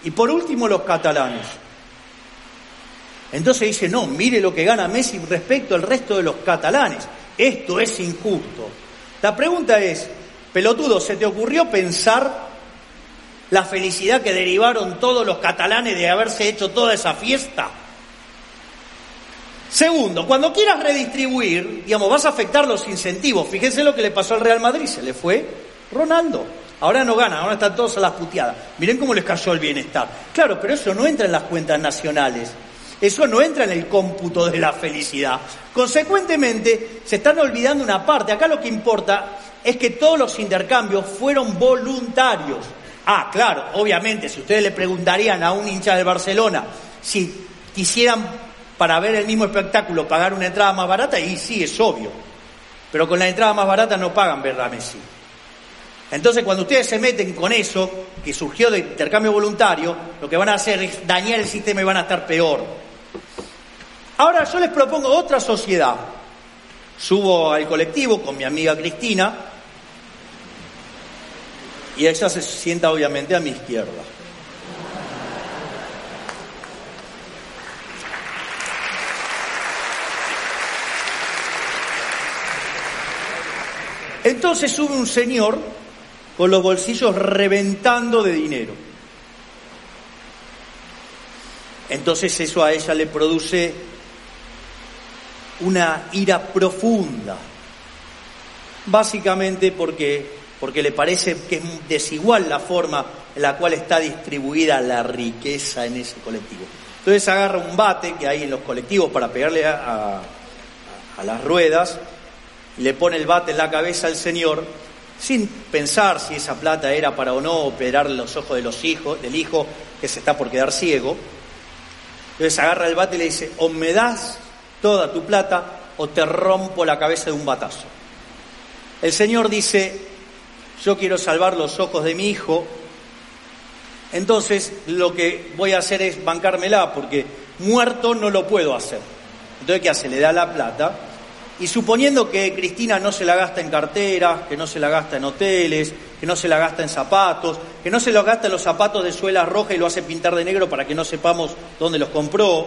y por último los catalanes. Entonces dice, no, mire lo que gana Messi respecto al resto de los catalanes. Esto es injusto. La pregunta es, pelotudo, ¿se te ocurrió pensar la felicidad que derivaron todos los catalanes de haberse hecho toda esa fiesta? Segundo, cuando quieras redistribuir, digamos, vas a afectar los incentivos. Fíjense lo que le pasó al Real Madrid, se le fue Ronaldo. Ahora no gana, ahora están todos a las puteadas. Miren cómo les cayó el bienestar. Claro, pero eso no entra en las cuentas nacionales. Eso no entra en el cómputo de la felicidad. Consecuentemente, se están olvidando una parte. Acá lo que importa es que todos los intercambios fueron voluntarios. Ah, claro, obviamente, si ustedes le preguntarían a un hincha de Barcelona si quisieran para ver el mismo espectáculo pagar una entrada más barata, y sí, es obvio. Pero con la entrada más barata no pagan ver Messi. Entonces, cuando ustedes se meten con eso, que surgió de intercambio voluntario, lo que van a hacer es dañar el sistema y van a estar peor. Ahora yo les propongo otra sociedad. Subo al colectivo con mi amiga Cristina y ella se sienta obviamente a mi izquierda. Entonces sube un señor con los bolsillos reventando de dinero. Entonces eso a ella le produce una ira profunda, básicamente porque, porque le parece que es desigual la forma en la cual está distribuida la riqueza en ese colectivo. Entonces agarra un bate que hay en los colectivos para pegarle a, a las ruedas, le pone el bate en la cabeza al señor, sin pensar si esa plata era para o no operar los ojos de los hijos, del hijo que se está por quedar ciego. Entonces agarra el bate y le dice, o me das toda tu plata o te rompo la cabeza de un batazo. El Señor dice, yo quiero salvar los ojos de mi hijo, entonces lo que voy a hacer es bancármela, porque muerto no lo puedo hacer. Entonces, ¿qué hace? Le da la plata. Y suponiendo que Cristina no se la gasta en carteras, que no se la gasta en hoteles, que no se la gasta en zapatos, que no se lo gasta en los zapatos de suela roja y lo hace pintar de negro para que no sepamos dónde los compró.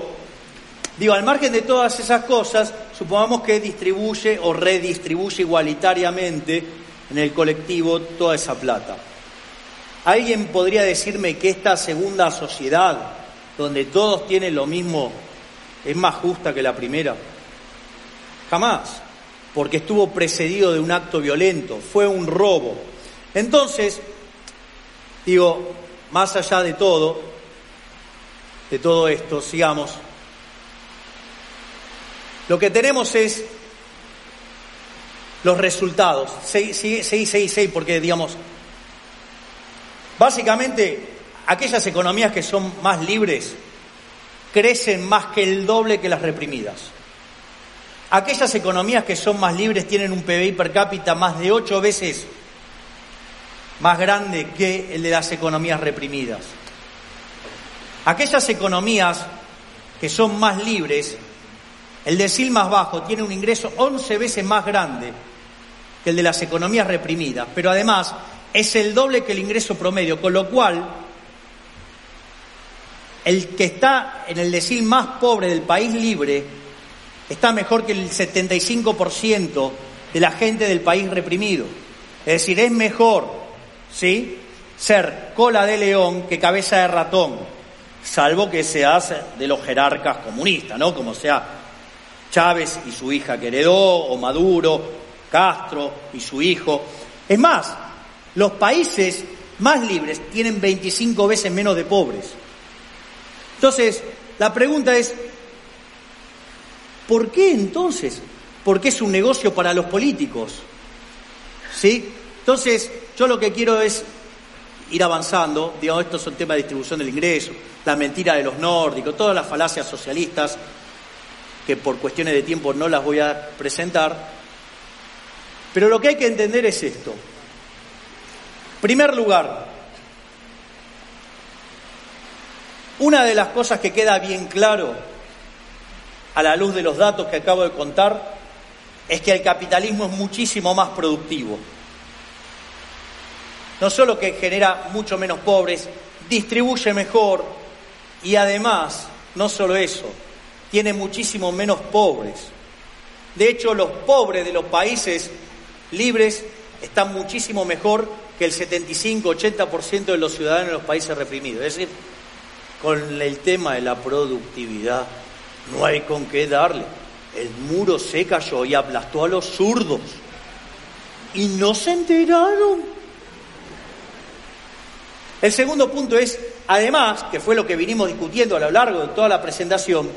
Digo, al margen de todas esas cosas, supongamos que distribuye o redistribuye igualitariamente en el colectivo toda esa plata. ¿Alguien podría decirme que esta segunda sociedad, donde todos tienen lo mismo, es más justa que la primera? Jamás, porque estuvo precedido de un acto violento, fue un robo. Entonces, digo, más allá de todo, de todo esto, sigamos. Lo que tenemos es los resultados. 6, 6, 6, 6, porque digamos, básicamente aquellas economías que son más libres crecen más que el doble que las reprimidas. Aquellas economías que son más libres tienen un PBI per cápita más de ocho veces más grande que el de las economías reprimidas. Aquellas economías que son más libres, el decil más bajo tiene un ingreso 11 veces más grande que el de las economías reprimidas, pero además es el doble que el ingreso promedio, con lo cual el que está en el decil más pobre del país libre está mejor que el 75% de la gente del país reprimido. Es decir, es mejor, ¿sí? Ser cola de león que cabeza de ratón, salvo que seas de los jerarcas comunistas, ¿no? Como sea Chávez y su hija que heredó, o Maduro, Castro y su hijo. Es más, los países más libres tienen 25 veces menos de pobres. Entonces, la pregunta es, ¿Por qué entonces? Porque es un negocio para los políticos. ¿Sí? Entonces, yo lo que quiero es ir avanzando, digamos, estos son temas de distribución del ingreso, la mentira de los nórdicos, todas las falacias socialistas, que por cuestiones de tiempo no las voy a presentar, pero lo que hay que entender es esto. Primer lugar, una de las cosas que queda bien claro a la luz de los datos que acabo de contar, es que el capitalismo es muchísimo más productivo. No solo que genera mucho menos pobres, distribuye mejor y además, no solo eso, tiene muchísimo menos pobres. De hecho, los pobres de los países libres están muchísimo mejor que el 75-80% de los ciudadanos de los países reprimidos. Es decir, con el tema de la productividad no hay con qué darle. El muro se cayó y aplastó a los zurdos. Y no se enteraron. El segundo punto es, además, que fue lo que vinimos discutiendo a lo largo de toda la presentación,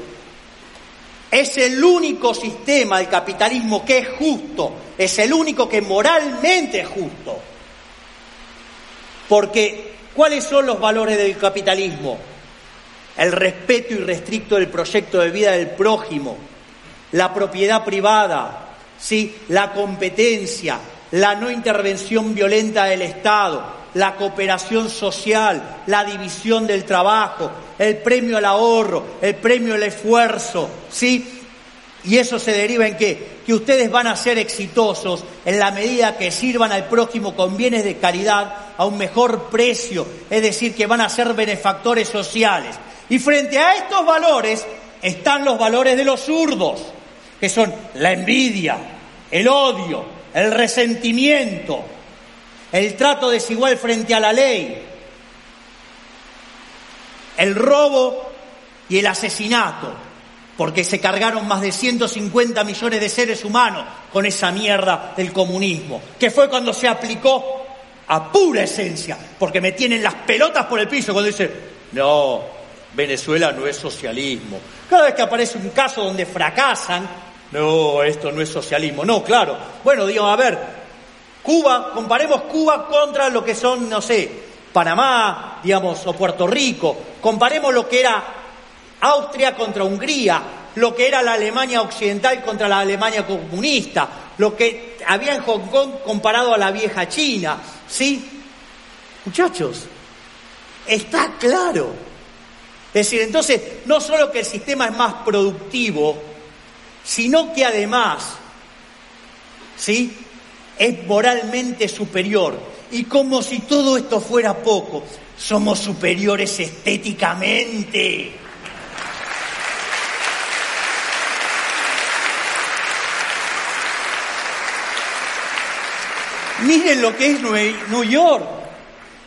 es el único sistema del capitalismo que es justo, es el único que moralmente es justo. Porque, ¿cuáles son los valores del capitalismo? El respeto irrestricto del proyecto de vida del prójimo, la propiedad privada, ¿sí? la competencia, la no intervención violenta del Estado, la cooperación social, la división del trabajo, el premio al ahorro, el premio al esfuerzo, ¿sí? Y eso se deriva en qué? Que ustedes van a ser exitosos en la medida que sirvan al prójimo con bienes de calidad a un mejor precio, es decir, que van a ser benefactores sociales. Y frente a estos valores están los valores de los zurdos, que son la envidia, el odio, el resentimiento, el trato desigual frente a la ley, el robo y el asesinato, porque se cargaron más de 150 millones de seres humanos con esa mierda del comunismo, que fue cuando se aplicó a pura esencia, porque me tienen las pelotas por el piso cuando dicen, no, Venezuela no es socialismo. Cada vez que aparece un caso donde fracasan, no, esto no es socialismo. No, claro. Bueno, digo, a ver, Cuba, comparemos Cuba contra lo que son, no sé, Panamá, digamos, o Puerto Rico. Comparemos lo que era Austria contra Hungría, lo que era la Alemania occidental contra la Alemania comunista, lo que había en Hong Kong comparado a la vieja China. ¿Sí? Muchachos, está claro. Es decir, entonces, no solo que el sistema es más productivo, sino que además, ¿sí? Es moralmente superior. Y como si todo esto fuera poco, somos superiores estéticamente. Miren lo que es New York.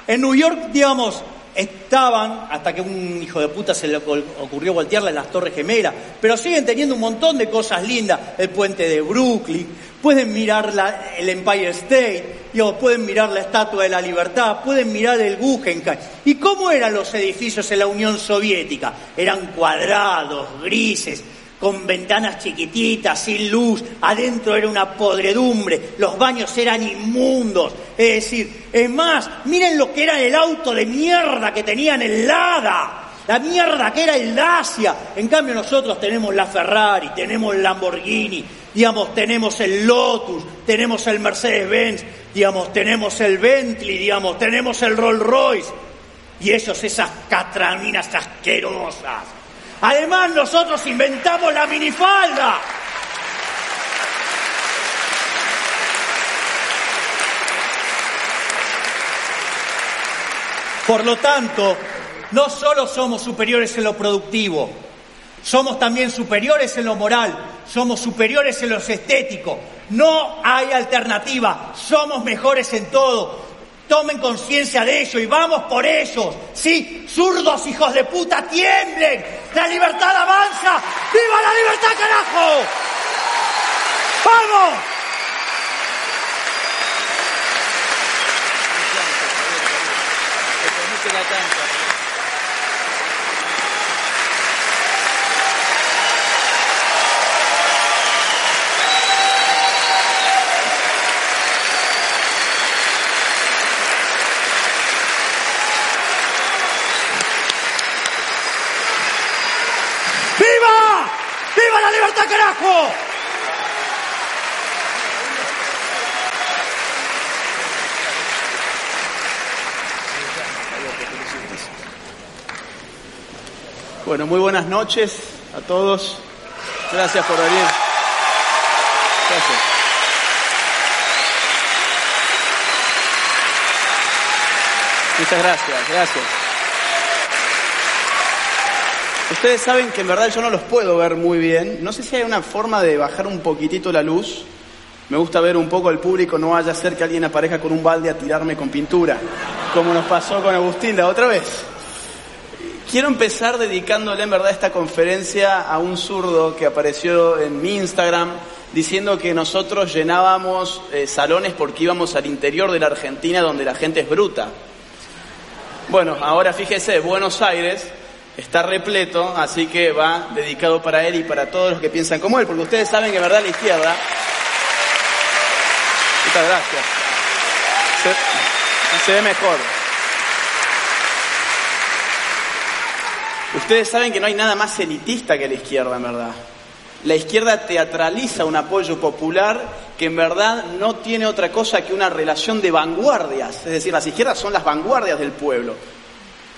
En New York, digamos, estaban, hasta que un hijo de puta se le ocurrió voltearla en las Torres Gemelas, pero siguen teniendo un montón de cosas lindas. El puente de Brooklyn, pueden mirar el Empire State, pueden mirar la Estatua de la Libertad, pueden mirar el Guggenheim. ¿Y cómo eran los edificios en la Unión Soviética? Eran cuadrados, grises, con ventanas chiquititas, sin luz, adentro era una podredumbre, los baños eran inmundos. Es decir, es más, miren lo que era el auto de mierda que tenían el Lada, la mierda que era el Dacia. En cambio nosotros tenemos la Ferrari, tenemos el Lamborghini, digamos, tenemos el Lotus, tenemos el Mercedes-Benz, digamos, tenemos el Bentley, digamos, tenemos el Rolls Royce. Y ellos esas catraminas asquerosas Además nosotros inventamos la minifalda. Por lo tanto, no solo somos superiores en lo productivo, somos también superiores en lo moral, somos superiores en lo estético. No hay alternativa, somos mejores en todo. Tomen conciencia de ello y vamos por ellos. Sí, zurdos hijos de puta, tiemblen. La libertad avanza. ¡Viva la libertad, carajo! ¡Vamos! Bueno, muy buenas noches a todos. Gracias por venir. Gracias. Muchas gracias, gracias. Ustedes saben que en verdad yo no los puedo ver muy bien. No sé si hay una forma de bajar un poquitito la luz. Me gusta ver un poco al público, no vaya a ser que alguien aparezca con un balde a tirarme con pintura, como nos pasó con Agustín la otra vez. Quiero empezar dedicándole en verdad esta conferencia a un zurdo que apareció en mi Instagram diciendo que nosotros llenábamos eh, salones porque íbamos al interior de la Argentina donde la gente es bruta. Bueno, ahora fíjese, Buenos Aires está repleto, así que va dedicado para él y para todos los que piensan como él, porque ustedes saben que verdad la izquierda. Muchas gracias. Se ve mejor. Ustedes saben que no hay nada más elitista que la izquierda, en verdad. La izquierda teatraliza un apoyo popular que en verdad no tiene otra cosa que una relación de vanguardias. Es decir, las izquierdas son las vanguardias del pueblo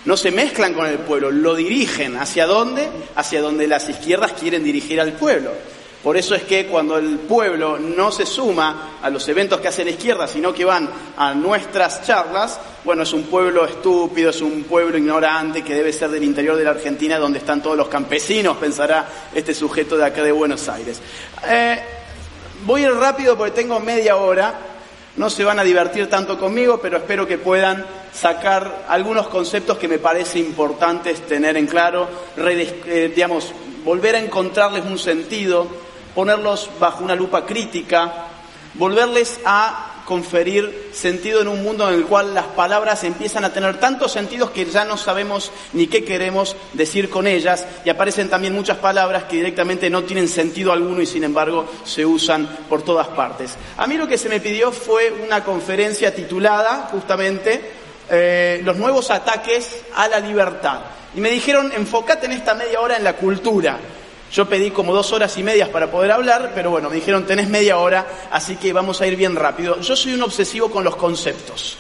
no se mezclan con el pueblo, lo dirigen. ¿Hacia dónde? Hacia donde las izquierdas quieren dirigir al pueblo. Por eso es que cuando el pueblo no se suma a los eventos que hace la izquierda, sino que van a nuestras charlas, bueno, es un pueblo estúpido, es un pueblo ignorante que debe ser del interior de la Argentina, donde están todos los campesinos, pensará este sujeto de acá de Buenos Aires. Eh, voy a ir rápido porque tengo media hora. No se van a divertir tanto conmigo, pero espero que puedan sacar algunos conceptos que me parece importantes tener en claro, eh, digamos, volver a encontrarles un sentido, ponerlos bajo una lupa crítica, volverles a conferir sentido en un mundo en el cual las palabras empiezan a tener tantos sentidos que ya no sabemos ni qué queremos decir con ellas y aparecen también muchas palabras que directamente no tienen sentido alguno y sin embargo se usan por todas partes. A mí lo que se me pidió fue una conferencia titulada justamente eh, Los nuevos ataques a la libertad. Y me dijeron, enfócate en esta media hora en la cultura. Yo pedí como dos horas y medias para poder hablar, pero bueno, me dijeron tenés media hora, así que vamos a ir bien rápido. Yo soy un obsesivo con los conceptos.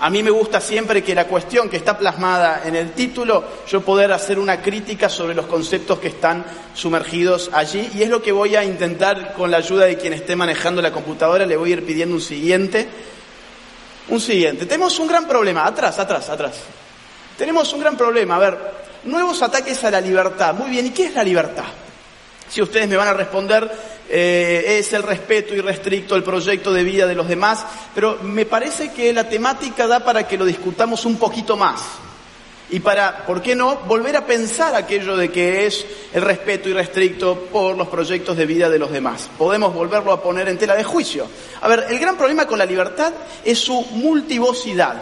A mí me gusta siempre que la cuestión que está plasmada en el título, yo poder hacer una crítica sobre los conceptos que están sumergidos allí, y es lo que voy a intentar con la ayuda de quien esté manejando la computadora, le voy a ir pidiendo un siguiente. Un siguiente. Tenemos un gran problema. Atrás, atrás, atrás. Tenemos un gran problema. A ver, nuevos ataques a la libertad. Muy bien, ¿y qué es la libertad? Si ustedes me van a responder, eh, es el respeto irrestricto al proyecto de vida de los demás, pero me parece que la temática da para que lo discutamos un poquito más. Y para, ¿por qué no?, volver a pensar aquello de que es el respeto irrestricto por los proyectos de vida de los demás. Podemos volverlo a poner en tela de juicio. A ver, el gran problema con la libertad es su multivocidad,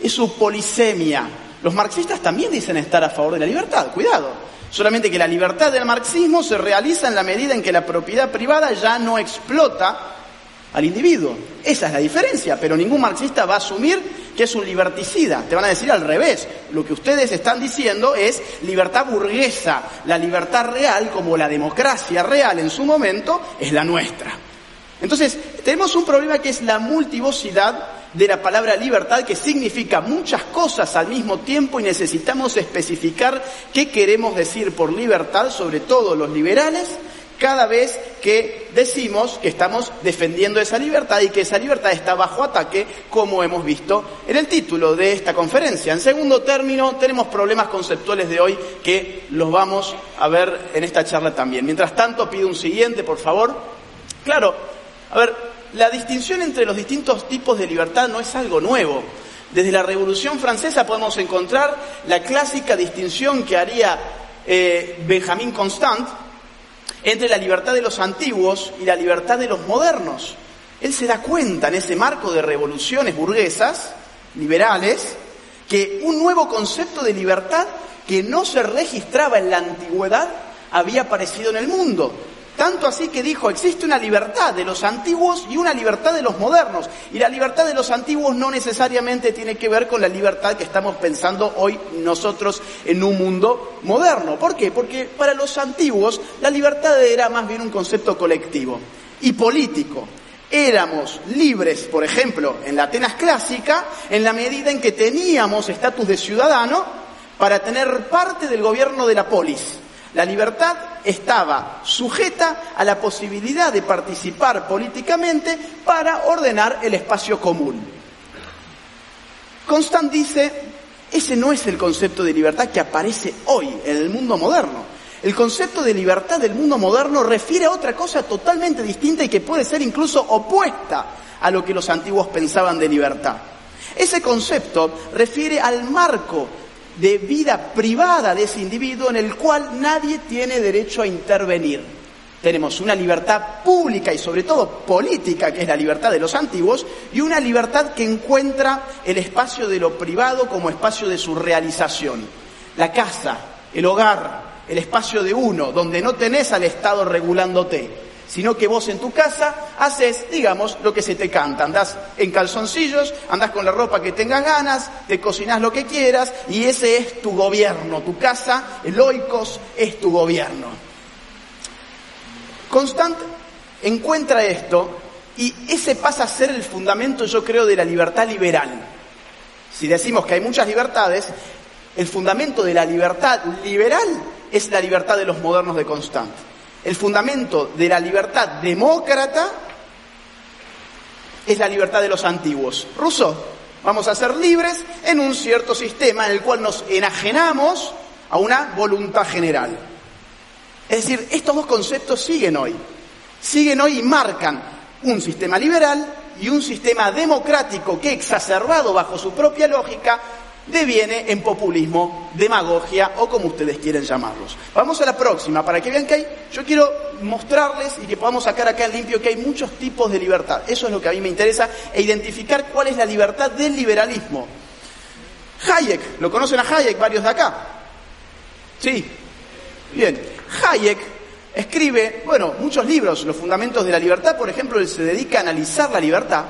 es su polisemia, los marxistas también dicen estar a favor de la libertad, cuidado. Solamente que la libertad del marxismo se realiza en la medida en que la propiedad privada ya no explota al individuo. Esa es la diferencia, pero ningún marxista va a asumir que es un liberticida. Te van a decir al revés. Lo que ustedes están diciendo es libertad burguesa. La libertad real, como la democracia real en su momento, es la nuestra. Entonces, tenemos un problema que es la multivocidad de la palabra libertad que significa muchas cosas al mismo tiempo y necesitamos especificar qué queremos decir por libertad, sobre todo los liberales, cada vez que decimos que estamos defendiendo esa libertad y que esa libertad está bajo ataque, como hemos visto en el título de esta conferencia. En segundo término, tenemos problemas conceptuales de hoy que los vamos a ver en esta charla también. Mientras tanto, pido un siguiente, por favor. Claro, a ver, la distinción entre los distintos tipos de libertad no es algo nuevo. Desde la Revolución Francesa podemos encontrar la clásica distinción que haría eh, Benjamin Constant entre la libertad de los antiguos y la libertad de los modernos. Él se da cuenta en ese marco de revoluciones burguesas, liberales, que un nuevo concepto de libertad que no se registraba en la antigüedad había aparecido en el mundo. Tanto así que dijo, existe una libertad de los antiguos y una libertad de los modernos. Y la libertad de los antiguos no necesariamente tiene que ver con la libertad que estamos pensando hoy nosotros en un mundo moderno. ¿Por qué? Porque para los antiguos la libertad era más bien un concepto colectivo y político. Éramos libres, por ejemplo, en la Atenas clásica, en la medida en que teníamos estatus de ciudadano para tener parte del gobierno de la polis. La libertad estaba sujeta a la posibilidad de participar políticamente para ordenar el espacio común. Constant dice, ese no es el concepto de libertad que aparece hoy en el mundo moderno. El concepto de libertad del mundo moderno refiere a otra cosa totalmente distinta y que puede ser incluso opuesta a lo que los antiguos pensaban de libertad. Ese concepto refiere al marco de vida privada de ese individuo en el cual nadie tiene derecho a intervenir. Tenemos una libertad pública y sobre todo política, que es la libertad de los antiguos, y una libertad que encuentra el espacio de lo privado como espacio de su realización. La casa, el hogar, el espacio de uno, donde no tenés al Estado regulándote sino que vos en tu casa haces, digamos, lo que se te canta. Andás en calzoncillos, andás con la ropa que tengas ganas, te cocinás lo que quieras y ese es tu gobierno. Tu casa, el oikos, es tu gobierno. Constant encuentra esto y ese pasa a ser el fundamento, yo creo, de la libertad liberal. Si decimos que hay muchas libertades, el fundamento de la libertad liberal es la libertad de los modernos de Constant el fundamento de la libertad demócrata es la libertad de los antiguos. Rousseau, vamos a ser libres en un cierto sistema en el cual nos enajenamos a una voluntad general. Es decir, estos dos conceptos siguen hoy. Siguen hoy y marcan un sistema liberal y un sistema democrático que exacerbado bajo su propia lógica deviene en populismo, demagogia o como ustedes quieren llamarlos. Vamos a la próxima, para que vean que hay, yo quiero mostrarles y que podamos sacar acá en limpio que hay muchos tipos de libertad. Eso es lo que a mí me interesa, e identificar cuál es la libertad del liberalismo. Hayek, ¿lo conocen a Hayek varios de acá? Sí. Bien, Hayek escribe, bueno, muchos libros, Los Fundamentos de la Libertad, por ejemplo, él se dedica a analizar la libertad.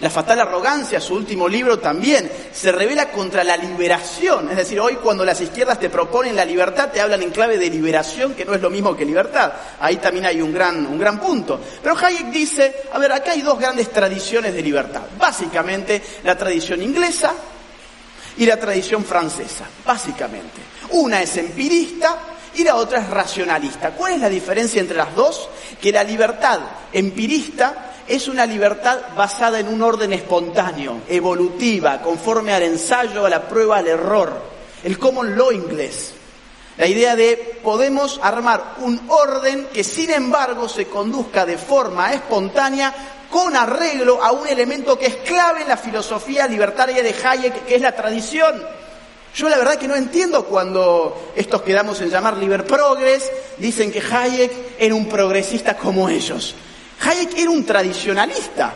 La fatal arrogancia, su último libro también, se revela contra la liberación. Es decir, hoy cuando las izquierdas te proponen la libertad, te hablan en clave de liberación, que no es lo mismo que libertad. Ahí también hay un gran, un gran punto. Pero Hayek dice, a ver, acá hay dos grandes tradiciones de libertad. Básicamente, la tradición inglesa y la tradición francesa. Básicamente. Una es empirista y la otra es racionalista. ¿Cuál es la diferencia entre las dos? Que la libertad empirista es una libertad basada en un orden espontáneo, evolutiva, conforme al ensayo, a la prueba, al error. El common law inglés. La idea de podemos armar un orden que sin embargo se conduzca de forma espontánea con arreglo a un elemento que es clave en la filosofía libertaria de Hayek, que es la tradición. Yo la verdad que no entiendo cuando estos que damos en llamar liber progress dicen que Hayek era un progresista como ellos. Hayek era un tradicionalista.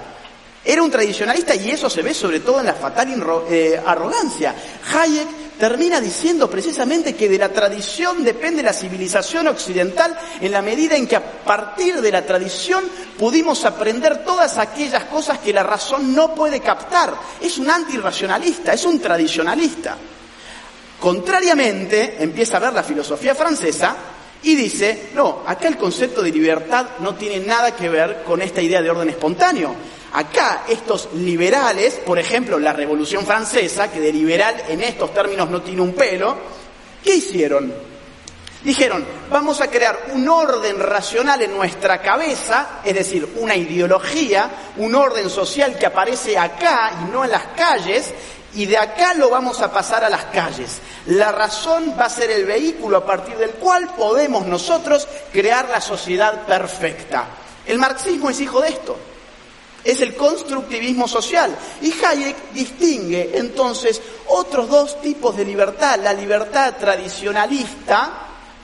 Era un tradicionalista y eso se ve sobre todo en la fatal eh, arrogancia. Hayek termina diciendo precisamente que de la tradición depende la civilización occidental en la medida en que a partir de la tradición pudimos aprender todas aquellas cosas que la razón no puede captar. Es un antirracionalista, es un tradicionalista. Contrariamente, empieza a ver la filosofía francesa y dice, no, acá el concepto de libertad no tiene nada que ver con esta idea de orden espontáneo. Acá estos liberales, por ejemplo, la Revolución Francesa, que de liberal en estos términos no tiene un pelo, ¿qué hicieron? Dijeron, vamos a crear un orden racional en nuestra cabeza, es decir, una ideología, un orden social que aparece acá y no en las calles, y de acá lo vamos a pasar a las calles. La razón va a ser el vehículo a partir del cual podemos nosotros crear la sociedad perfecta. El marxismo es hijo de esto. Es el constructivismo social. Y Hayek distingue entonces otros dos tipos de libertad. La libertad tradicionalista,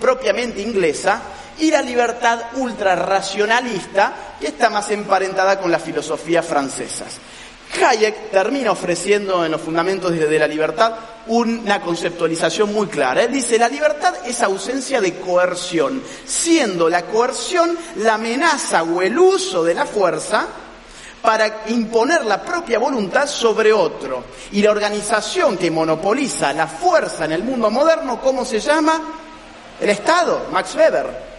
propiamente inglesa, y la libertad ultrarracionalista, que está más emparentada con las filosofías francesas. Hayek termina ofreciendo en los fundamentos de la libertad una conceptualización muy clara. Él dice, la libertad es ausencia de coerción, siendo la coerción la amenaza o el uso de la fuerza para imponer la propia voluntad sobre otro. Y la organización que monopoliza la fuerza en el mundo moderno, ¿cómo se llama? El Estado, Max Weber.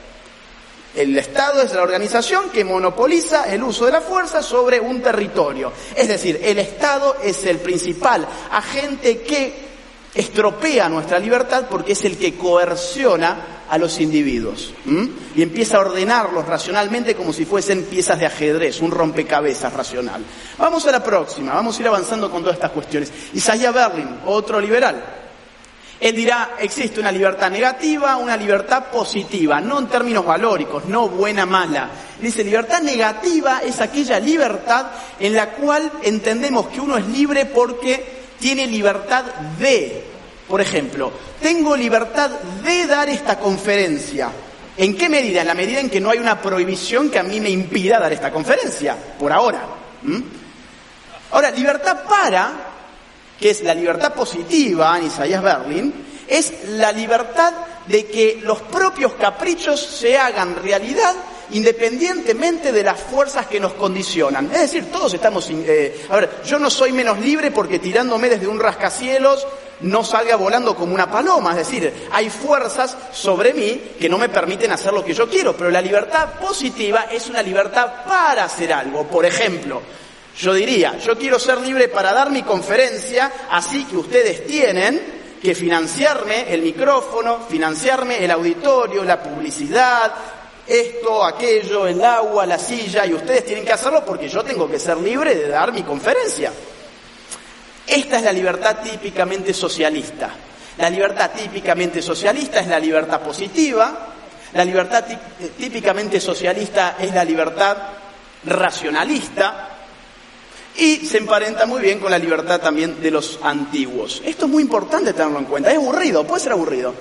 El Estado es la organización que monopoliza el uso de la fuerza sobre un territorio. Es decir, el Estado es el principal agente que estropea nuestra libertad porque es el que coerciona a los individuos y empieza a ordenarlos racionalmente como si fuesen piezas de ajedrez, un rompecabezas racional. Vamos a la próxima, vamos a ir avanzando con todas estas cuestiones. Isaiah Berlin, otro liberal, él dirá, existe una libertad negativa, una libertad positiva, no en términos valóricos, no buena, mala. Dice, libertad negativa es aquella libertad en la cual entendemos que uno es libre porque tiene libertad de, por ejemplo, tengo libertad de dar esta conferencia. ¿En qué medida? En la medida en que no hay una prohibición que a mí me impida dar esta conferencia, por ahora. Ahora, libertad para que es la libertad positiva en Isaías Berlin, es la libertad de que los propios caprichos se hagan realidad independientemente de las fuerzas que nos condicionan. Es decir, todos estamos... Eh, a ver, yo no soy menos libre porque tirándome desde un rascacielos no salga volando como una paloma. Es decir, hay fuerzas sobre mí que no me permiten hacer lo que yo quiero, pero la libertad positiva es una libertad para hacer algo. Por ejemplo, yo diría, yo quiero ser libre para dar mi conferencia, así que ustedes tienen que financiarme el micrófono, financiarme el auditorio, la publicidad, esto, aquello, el agua, la silla, y ustedes tienen que hacerlo porque yo tengo que ser libre de dar mi conferencia. Esta es la libertad típicamente socialista. La libertad típicamente socialista es la libertad positiva, la libertad típicamente socialista es la libertad racionalista, Y se emparenta muy bien con la libertad también de los antiguos. Esto es muy importante tenerlo en cuenta. Es aburrido, puede ser aburrido.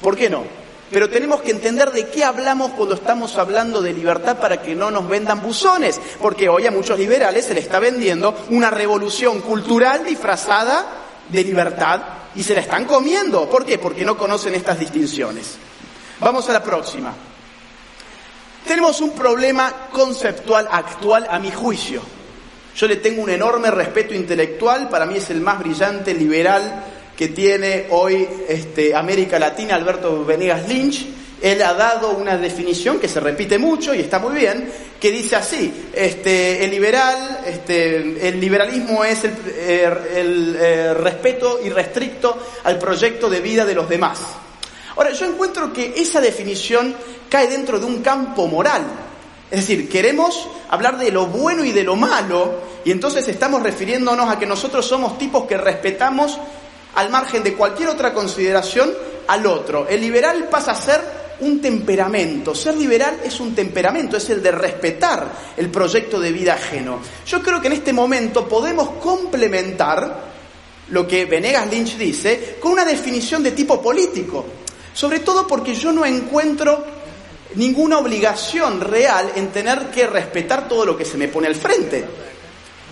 ¿Por qué no? Pero tenemos que entender de qué hablamos cuando estamos hablando de libertad para que no nos vendan buzones. Porque hoy a muchos liberales se les está vendiendo una revolución cultural disfrazada de libertad y se la están comiendo. ¿Por qué? Porque no conocen estas distinciones. Vamos a la próxima. Tenemos un problema conceptual actual a mi juicio. Yo le tengo un enorme respeto intelectual, para mí es el más brillante liberal que tiene hoy este, América Latina, Alberto Venegas Lynch, él ha dado una definición que se repite mucho y está muy bien, que dice así, este, el liberal, este, el liberalismo es el, el eh, respeto irrestricto al proyecto de vida de los demás. Ahora, yo encuentro que esa definición cae dentro de un campo moral. Es decir, queremos hablar de lo bueno y de lo malo, y entonces estamos refiriéndonos a que nosotros somos tipos que respetamos al margen de cualquier otra consideración al otro. El liberal pasa a ser un temperamento. Ser liberal es un temperamento, es el de respetar el proyecto de vida ajeno. Yo creo que en este momento podemos complementar lo que Venegas Lynch dice con una definición de tipo político. Sobre todo porque yo no encuentro ninguna obligación real en tener que respetar todo lo que se me pone al frente.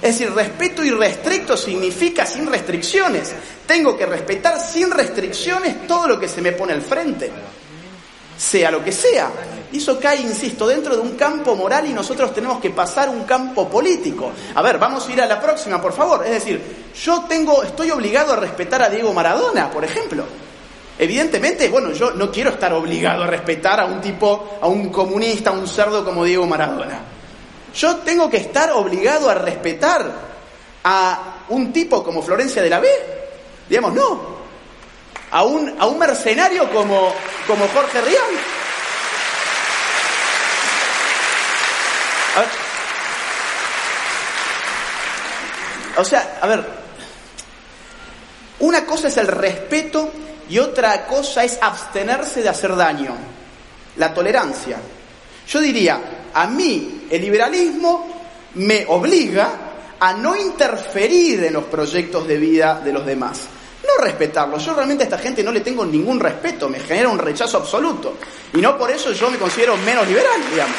Es decir, respeto irrestricto significa sin restricciones. Tengo que respetar sin restricciones todo lo que se me pone al frente, sea lo que sea. Y eso cae, insisto, dentro de un campo moral y nosotros tenemos que pasar un campo político. A ver, vamos a ir a la próxima, por favor. Es decir, yo tengo, estoy obligado a respetar a Diego Maradona, por ejemplo. Evidentemente, bueno, yo no quiero estar obligado a respetar a un tipo, a un comunista, a un cerdo como Diego Maradona. Yo tengo que estar obligado a respetar a un tipo como Florencia de la B. Digamos, no. A un, a un mercenario como, como Jorge Rial. O sea, a ver, una cosa es el respeto y otra cosa es abstenerse de hacer daño, la tolerancia. Yo diría, a mí el liberalismo me obliga a no interferir en los proyectos de vida de los demás. No respetarlos. Yo realmente a esta gente no le tengo ningún respeto, me genera un rechazo absoluto. Y no por eso yo me considero menos liberal, digamos.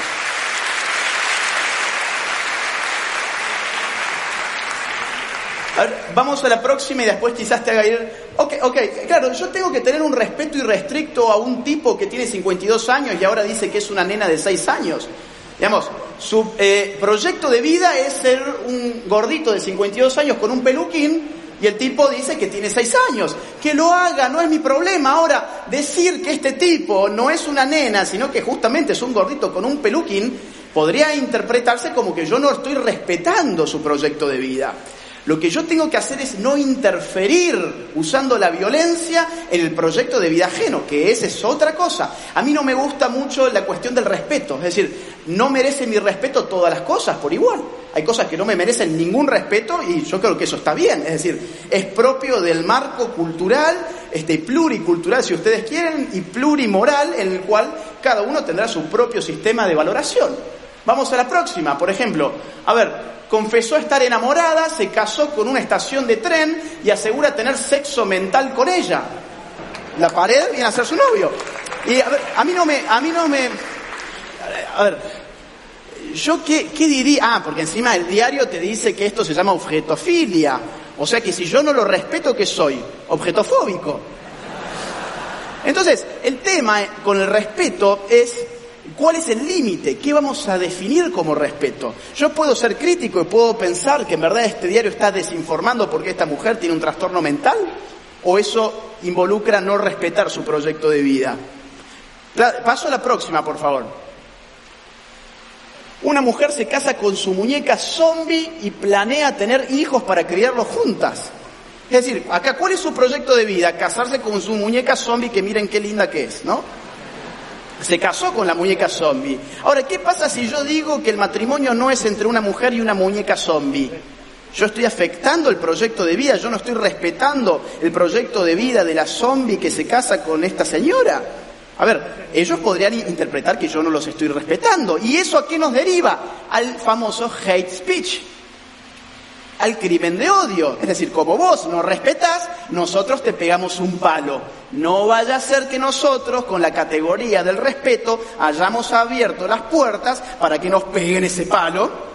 Vamos a la próxima y después quizás te haga ir. Ok, ok, claro, yo tengo que tener un respeto irrestricto a un tipo que tiene 52 años y ahora dice que es una nena de 6 años. Digamos, su eh, proyecto de vida es ser un gordito de 52 años con un peluquín y el tipo dice que tiene 6 años. Que lo haga, no es mi problema. Ahora, decir que este tipo no es una nena, sino que justamente es un gordito con un peluquín, podría interpretarse como que yo no estoy respetando su proyecto de vida. Lo que yo tengo que hacer es no interferir usando la violencia en el proyecto de vida ajeno, que esa es otra cosa. A mí no me gusta mucho la cuestión del respeto, es decir, no merece mi respeto todas las cosas por igual. Hay cosas que no me merecen ningún respeto y yo creo que eso está bien, es decir, es propio del marco cultural, este pluricultural si ustedes quieren, y plurimoral en el cual cada uno tendrá su propio sistema de valoración. Vamos a la próxima, por ejemplo, a ver, confesó estar enamorada, se casó con una estación de tren y asegura tener sexo mental con ella. La pared viene a ser su novio. Y a, ver, a mí no me, a mí no me, a ver, yo qué, qué diría, ah, porque encima el diario te dice que esto se llama objetofilia. O sea que si yo no lo respeto, ¿qué soy? Objetofóbico. Entonces, el tema con el respeto es ¿Cuál es el límite? ¿Qué vamos a definir como respeto? Yo puedo ser crítico y puedo pensar que en verdad este diario está desinformando porque esta mujer tiene un trastorno mental o eso involucra no respetar su proyecto de vida. Paso a la próxima, por favor. Una mujer se casa con su muñeca zombie y planea tener hijos para criarlos juntas. Es decir, acá, ¿cuál es su proyecto de vida? Casarse con su muñeca zombie, que miren qué linda que es, ¿no? Se casó con la muñeca zombie. Ahora, ¿qué pasa si yo digo que el matrimonio no es entre una mujer y una muñeca zombie? Yo estoy afectando el proyecto de vida, yo no estoy respetando el proyecto de vida de la zombie que se casa con esta señora. A ver, ellos podrían interpretar que yo no los estoy respetando. ¿Y eso a qué nos deriva? Al famoso hate speech. Al crimen de odio. Es decir, como vos no respetás, nosotros te pegamos un palo. No vaya a ser que nosotros, con la categoría del respeto, hayamos abierto las puertas para que nos peguen ese palo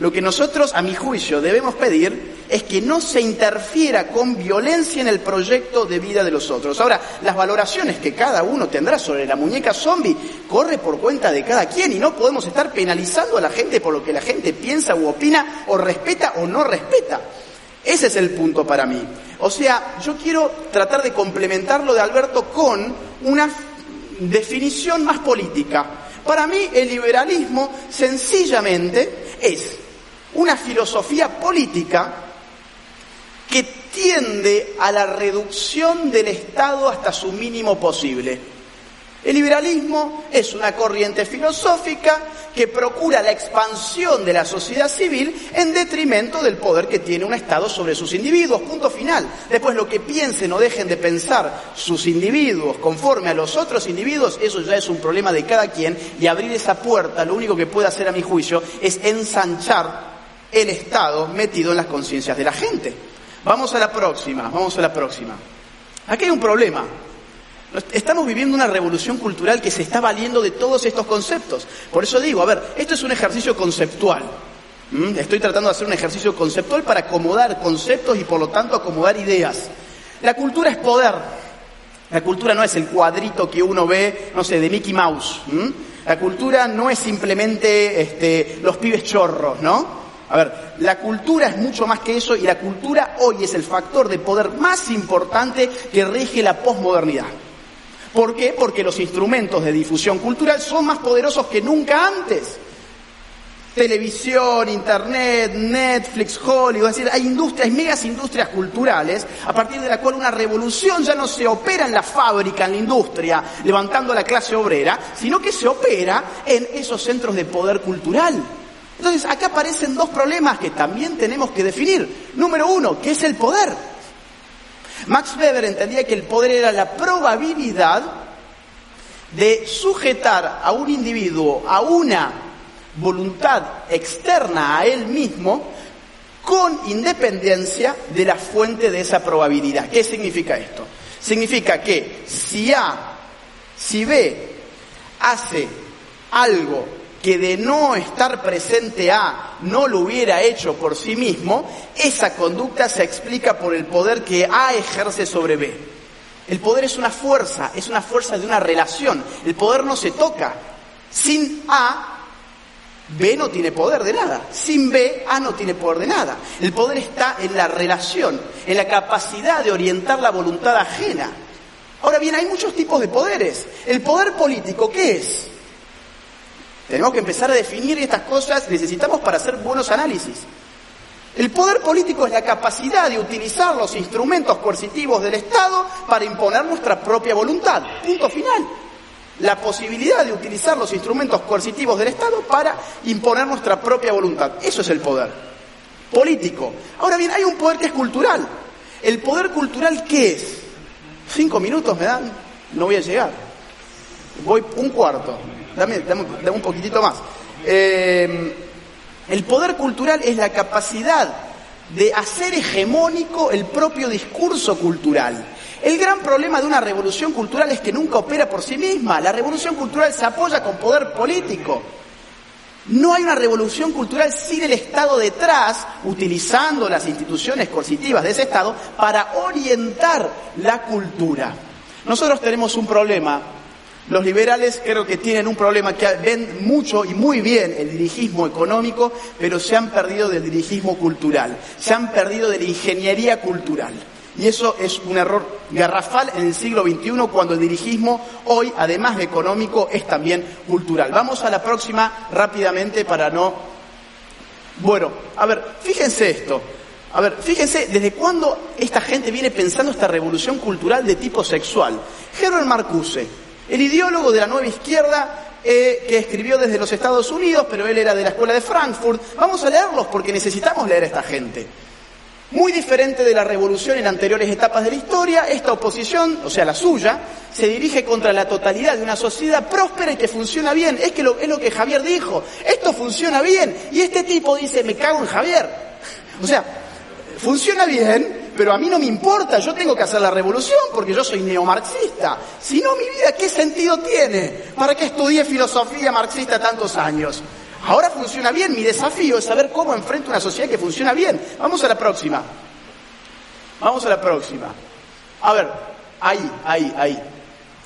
lo que nosotros, a mi juicio, debemos pedir es que no se interfiera con violencia en el proyecto de vida de los otros. Ahora, las valoraciones que cada uno tendrá sobre la muñeca zombie corre por cuenta de cada quien y no podemos estar penalizando a la gente por lo que la gente piensa u opina o respeta o no respeta. Ese es el punto para mí. O sea, yo quiero tratar de complementar lo de Alberto con una definición más política. Para mí el liberalismo sencillamente es una filosofía política que tiende a la reducción del Estado hasta su mínimo posible. El liberalismo es una corriente filosófica que procura la expansión de la sociedad civil en detrimento del poder que tiene un Estado sobre sus individuos. Punto final. Después lo que piensen o dejen de pensar sus individuos conforme a los otros individuos, eso ya es un problema de cada quien y abrir esa puerta, lo único que puede hacer a mi juicio es ensanchar el Estado metido en las conciencias de la gente. Vamos a la próxima, vamos a la próxima. Aquí hay un problema. Estamos viviendo una revolución cultural que se está valiendo de todos estos conceptos. Por eso digo, a ver, esto es un ejercicio conceptual. Estoy tratando de hacer un ejercicio conceptual para acomodar conceptos y por lo tanto acomodar ideas. La cultura es poder. La cultura no es el cuadrito que uno ve, no sé, de Mickey Mouse. La cultura no es simplemente este, los pibes chorros, ¿no? A ver, la cultura es mucho más que eso y la cultura hoy es el factor de poder más importante que rige la posmodernidad. ¿Por qué? Porque los instrumentos de difusión cultural son más poderosos que nunca antes. Televisión, Internet, Netflix, Hollywood, es decir, hay industrias, hay megas industrias culturales a partir de la cual una revolución ya no se opera en la fábrica, en la industria, levantando a la clase obrera, sino que se opera en esos centros de poder cultural. Entonces, acá aparecen dos problemas que también tenemos que definir. Número uno, ¿qué es el poder? Max Weber entendía que el poder era la probabilidad de sujetar a un individuo a una voluntad externa a él mismo con independencia de la fuente de esa probabilidad. ¿Qué significa esto? Significa que si A, si B hace algo que de no estar presente A no lo hubiera hecho por sí mismo, esa conducta se explica por el poder que A ejerce sobre B. El poder es una fuerza, es una fuerza de una relación. El poder no se toca. Sin A, B no tiene poder de nada. Sin B, A no tiene poder de nada. El poder está en la relación, en la capacidad de orientar la voluntad ajena. Ahora bien, hay muchos tipos de poderes. El poder político, ¿qué es? Tenemos que empezar a definir estas cosas, necesitamos para hacer buenos análisis. El poder político es la capacidad de utilizar los instrumentos coercitivos del Estado para imponer nuestra propia voluntad. Punto final. La posibilidad de utilizar los instrumentos coercitivos del Estado para imponer nuestra propia voluntad. Eso es el poder político. Ahora bien, hay un poder que es cultural. ¿El poder cultural qué es? ¿Cinco minutos me dan? No voy a llegar. Voy un cuarto. Dame, un poquitito más. Eh, el poder cultural es la capacidad de hacer hegemónico el propio discurso cultural. El gran problema de una revolución cultural es que nunca opera por sí misma. La revolución cultural se apoya con poder político. No hay una revolución cultural sin el Estado detrás, utilizando las instituciones coercitivas de ese Estado para orientar la cultura. Nosotros tenemos un problema los liberales creo que tienen un problema que ven mucho y muy bien el dirigismo económico, pero se han perdido del dirigismo cultural, se han perdido de la ingeniería cultural. Y eso es un error garrafal en el siglo XXI cuando el dirigismo hoy, además de económico, es también cultural. Vamos a la próxima rápidamente para no... Bueno, a ver, fíjense esto. A ver, fíjense desde cuándo esta gente viene pensando esta revolución cultural de tipo sexual. Herbert Marcuse, el ideólogo de la nueva izquierda eh, que escribió desde los Estados Unidos, pero él era de la escuela de Frankfurt. Vamos a leerlos porque necesitamos leer a esta gente. Muy diferente de la revolución en anteriores etapas de la historia, esta oposición, o sea, la suya, se dirige contra la totalidad de una sociedad próspera y que funciona bien. Es que lo, es lo que Javier dijo, esto funciona bien. Y este tipo dice, me cago en Javier. O sea, funciona bien, pero a mí no me importa, yo tengo que hacer la revolución porque yo soy neomarxista. Si no, mi vida, ¿qué sentido tiene? ¿Para qué estudié filosofía marxista tantos años? Ahora funciona bien, mi desafío es saber cómo enfrento una sociedad que funciona bien. Vamos a la próxima. Vamos a la próxima. A ver, ahí, ahí, ahí.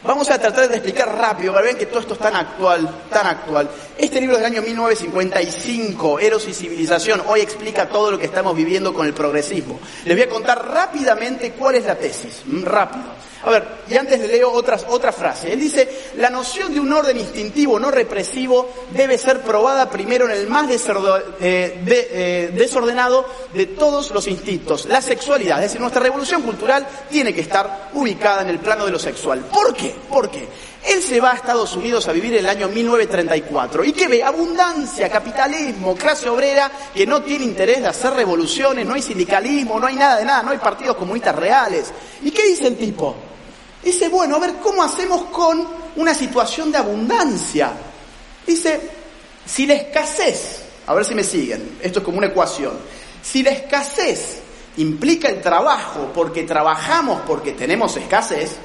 Vamos a tratar de explicar rápido, para ver que todo esto es tan actual, tan actual. Este libro del año 1955, Eros y Civilización, hoy explica todo lo que estamos viviendo con el progresismo. Les voy a contar rápidamente cuál es la tesis, mm, rápido. A ver, y antes le leo otras, otra frase. Él dice, la noción de un orden instintivo no represivo debe ser probada primero en el más eh, eh, desordenado de todos los instintos, la sexualidad. Es decir, nuestra revolución cultural tiene que estar ubicada en el plano de lo sexual. ¿Por qué? ¿Por qué? Él se va a Estados Unidos a vivir el año 1934 y que ve abundancia, capitalismo, clase obrera que no tiene interés de hacer revoluciones, no hay sindicalismo, no hay nada de nada, no hay partidos comunistas reales. ¿Y qué dice el tipo? Dice, bueno, a ver, ¿cómo hacemos con una situación de abundancia? Dice, si la escasez, a ver si me siguen, esto es como una ecuación, si la escasez implica el trabajo porque trabajamos porque tenemos escasez,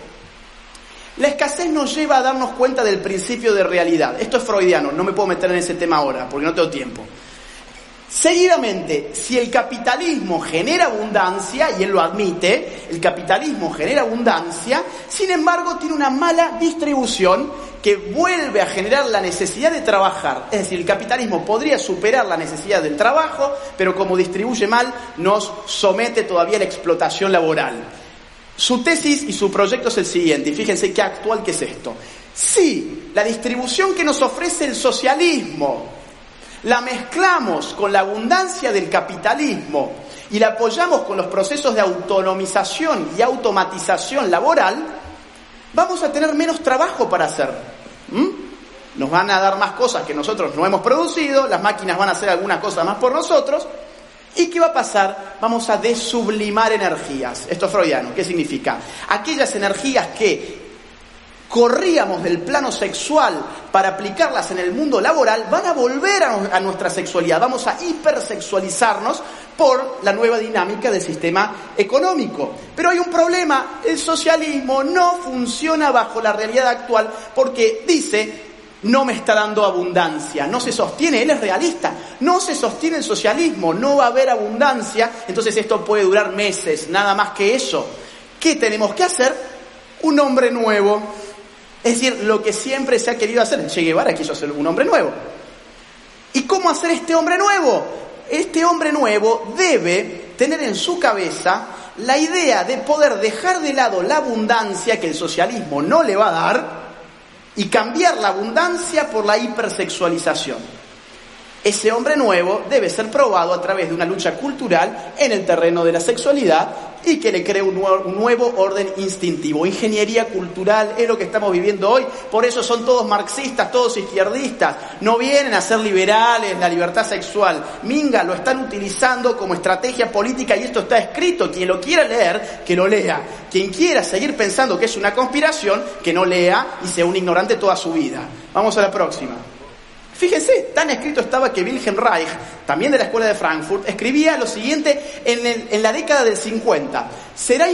la escasez nos lleva a darnos cuenta del principio de realidad. Esto es freudiano, no me puedo meter en ese tema ahora porque no tengo tiempo. Seguidamente, si el capitalismo genera abundancia, y él lo admite, el capitalismo genera abundancia, sin embargo tiene una mala distribución que vuelve a generar la necesidad de trabajar. Es decir, el capitalismo podría superar la necesidad del trabajo, pero como distribuye mal, nos somete todavía a la explotación laboral. Su tesis y su proyecto es el siguiente, y fíjense qué actual que es esto. Si la distribución que nos ofrece el socialismo la mezclamos con la abundancia del capitalismo y la apoyamos con los procesos de autonomización y automatización laboral, vamos a tener menos trabajo para hacer. ¿Mm? Nos van a dar más cosas que nosotros no hemos producido, las máquinas van a hacer alguna cosa más por nosotros. ¿Y qué va a pasar? Vamos a desublimar energías. Esto es freudiano. ¿Qué significa? Aquellas energías que corríamos del plano sexual para aplicarlas en el mundo laboral, van a volver a, nuestra sexualidad. Vamos a hipersexualizarnos por la nueva dinámica del sistema económico. Pero hay un problema, el socialismo no funciona bajo la realidad actual porque dice, no me está dando abundancia, no se sostiene, él es realista, no se sostiene el socialismo, no va a haber abundancia, entonces esto puede durar meses, nada más que eso. ¿Qué tenemos que hacer? Un hombre nuevo, es decir, lo que siempre se ha querido hacer. Che Guevara quiso hacer un hombre nuevo. ¿Y cómo hacer este hombre nuevo? Este hombre nuevo debe tener en su cabeza la idea de poder dejar de lado la abundancia que el socialismo no le va a dar y cambiar la abundancia por la hipersexualización. Ese hombre nuevo debe ser probado a través de una lucha cultural en el terreno de la sexualidad y que le cree un nuevo, orden instintivo. Ingeniería cultural es lo que estamos viviendo hoy, por eso son todos marxistas, todos izquierdistas, no vienen a ser liberales, la libertad sexual. Minga, lo están utilizando como estrategia política y esto está escrito. Quien lo quiera leer, que lo lea. Quien quiera seguir pensando que es una conspiración, que no lea y sea un ignorante toda su vida. Vamos a la próxima. Fíjense, tan escrito estaba que Wilhelm Reich, también de la Escuela de Frankfurt, escribía lo siguiente en, la década del 50. Será,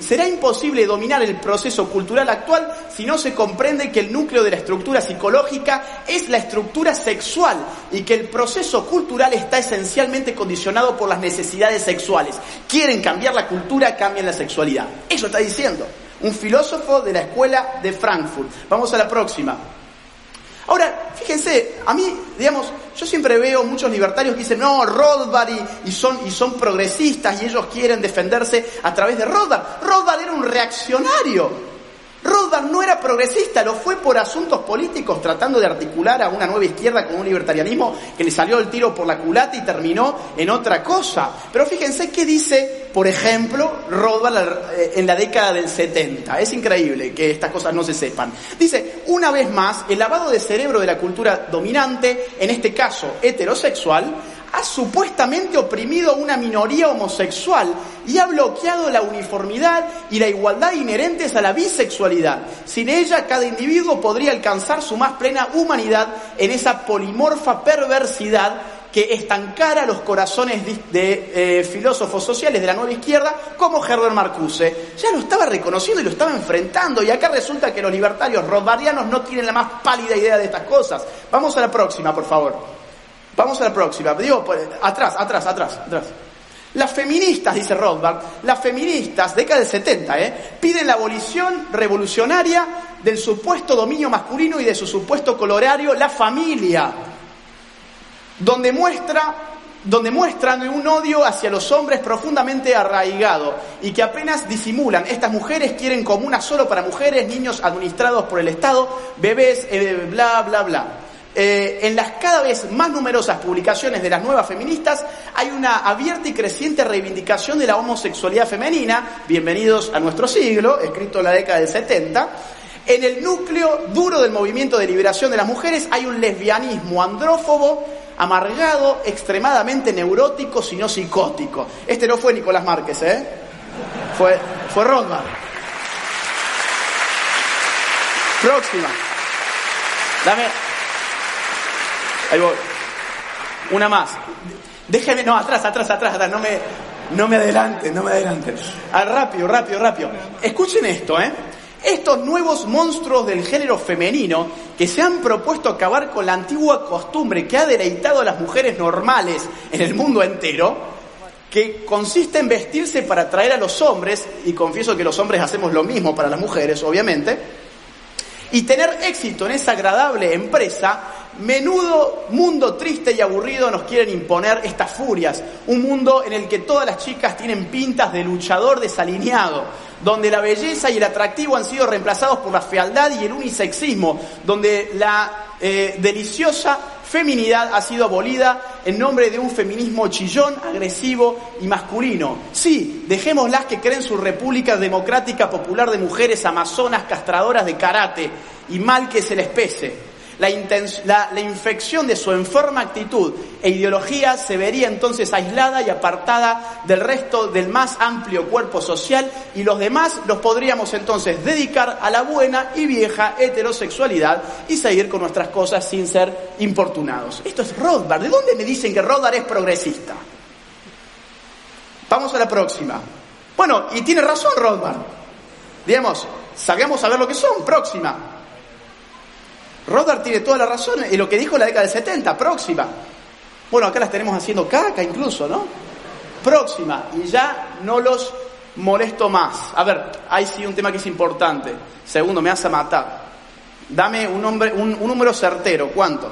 será imposible dominar el proceso cultural actual si no se comprende que el núcleo de la estructura psicológica es la estructura sexual y que el proceso cultural está esencialmente condicionado por las necesidades sexuales. Quieren cambiar la cultura, cambian la sexualidad. Eso está diciendo un filósofo de la Escuela de Frankfurt. Vamos a la próxima. Ahora, fíjense, a mí, digamos, yo siempre veo muchos libertarios que dicen, no, Rothbard y, son, y son progresistas y ellos quieren defenderse a través de Rothbard. Rothbard era un reaccionario. Rothbard no era progresista, lo fue por asuntos políticos, tratando de articular a una nueva izquierda con un libertarianismo que le salió el tiro por la culata y terminó en otra cosa. Pero fíjense qué dice, por ejemplo, Rothbard eh, en la década del 70. Es increíble que estas cosas no se sepan. Dice, una vez más, el lavado de cerebro de la cultura dominante, en este caso heterosexual, ha supuestamente oprimido a una minoría homosexual y ha bloqueado la uniformidad y la igualdad inherentes a la bisexualidad. Sin ella, cada individuo podría alcanzar su más plena humanidad en esa polimorfa perversidad que estancara los corazones de, eh, filósofos sociales de la nueva izquierda como Herbert Marcuse. Ya lo estaba reconociendo y lo estaba enfrentando y acá resulta que los libertarios rothbardianos no tienen la más pálida idea de estas cosas. Vamos a la próxima, por favor. Vamos a la próxima. Digo, pues, atrás, atrás, atrás, atrás. Las feministas, dice Rothbard, las feministas, década del 70, ¿eh? piden la abolición revolucionaria del supuesto dominio masculino y de su supuesto colorario, la familia, donde muestra donde muestran un odio hacia los hombres profundamente arraigado y que apenas disimulan. Estas mujeres quieren comunas solo para mujeres, niños administrados por el Estado, bebés, eh, bla, bla, bla. Eh, en las cada vez más numerosas publicaciones de las nuevas feministas hay una abierta y creciente reivindicación de la homosexualidad femenina, bienvenidos a nuestro siglo, escrito en la década del 70. En el núcleo duro del movimiento de liberación de las mujeres hay un lesbianismo andrófobo, amargado, extremadamente neurótico, sino psicótico. Este no fue Nicolás Márquez, ¿eh? Fue, fue Rothbard. Próxima. Dame, Ahí voy. Una más. Déjeme, no, atrás, atrás, atrás, atrás, no me, no me adelante, no me adelante. Ah, rápido, rápido, rápido. Escuchen esto, ¿eh? Estos nuevos monstruos del género femenino que se han propuesto acabar con la antigua costumbre que ha deleitado a las mujeres normales en el mundo entero, que consiste en vestirse para atraer a los hombres, y confieso que los hombres hacemos lo mismo para las mujeres, obviamente, y tener éxito en esa agradable empresa, menudo mundo triste y aburrido nos quieren imponer estas furias. Un mundo en el que todas las chicas tienen pintas de luchador desalineado, donde la belleza y el atractivo han sido reemplazados por la fealdad y el unisexismo, donde la eh, deliciosa feminidad ha sido abolida en nombre de un feminismo chillón, agresivo y masculino. Sí, dejémoslas que creen su República Democrática Popular de Mujeres Amazonas castradoras de karate y mal que se les pese la, la, infección de su enferma actitud e ideología se vería entonces aislada y apartada del resto del más amplio cuerpo social y los demás los podríamos entonces dedicar a la buena y vieja heterosexualidad y seguir con nuestras cosas sin ser importunados. Esto es Rothbard. ¿De dónde me dicen que Rothbard es progresista? Vamos a la próxima. Bueno, y tiene razón Rothbard. Digamos, sabíamos saber lo que son. Próxima. Rothbard tiene toda la razón en lo que dijo la década del 70, próxima. Bueno, acá las tenemos haciendo caca incluso, ¿no? Próxima. Y ya no los molesto más. A ver, hay sí un tema que es importante. Segundo, me hace matar. Dame un, nombre, un, número certero. ¿Cuánto?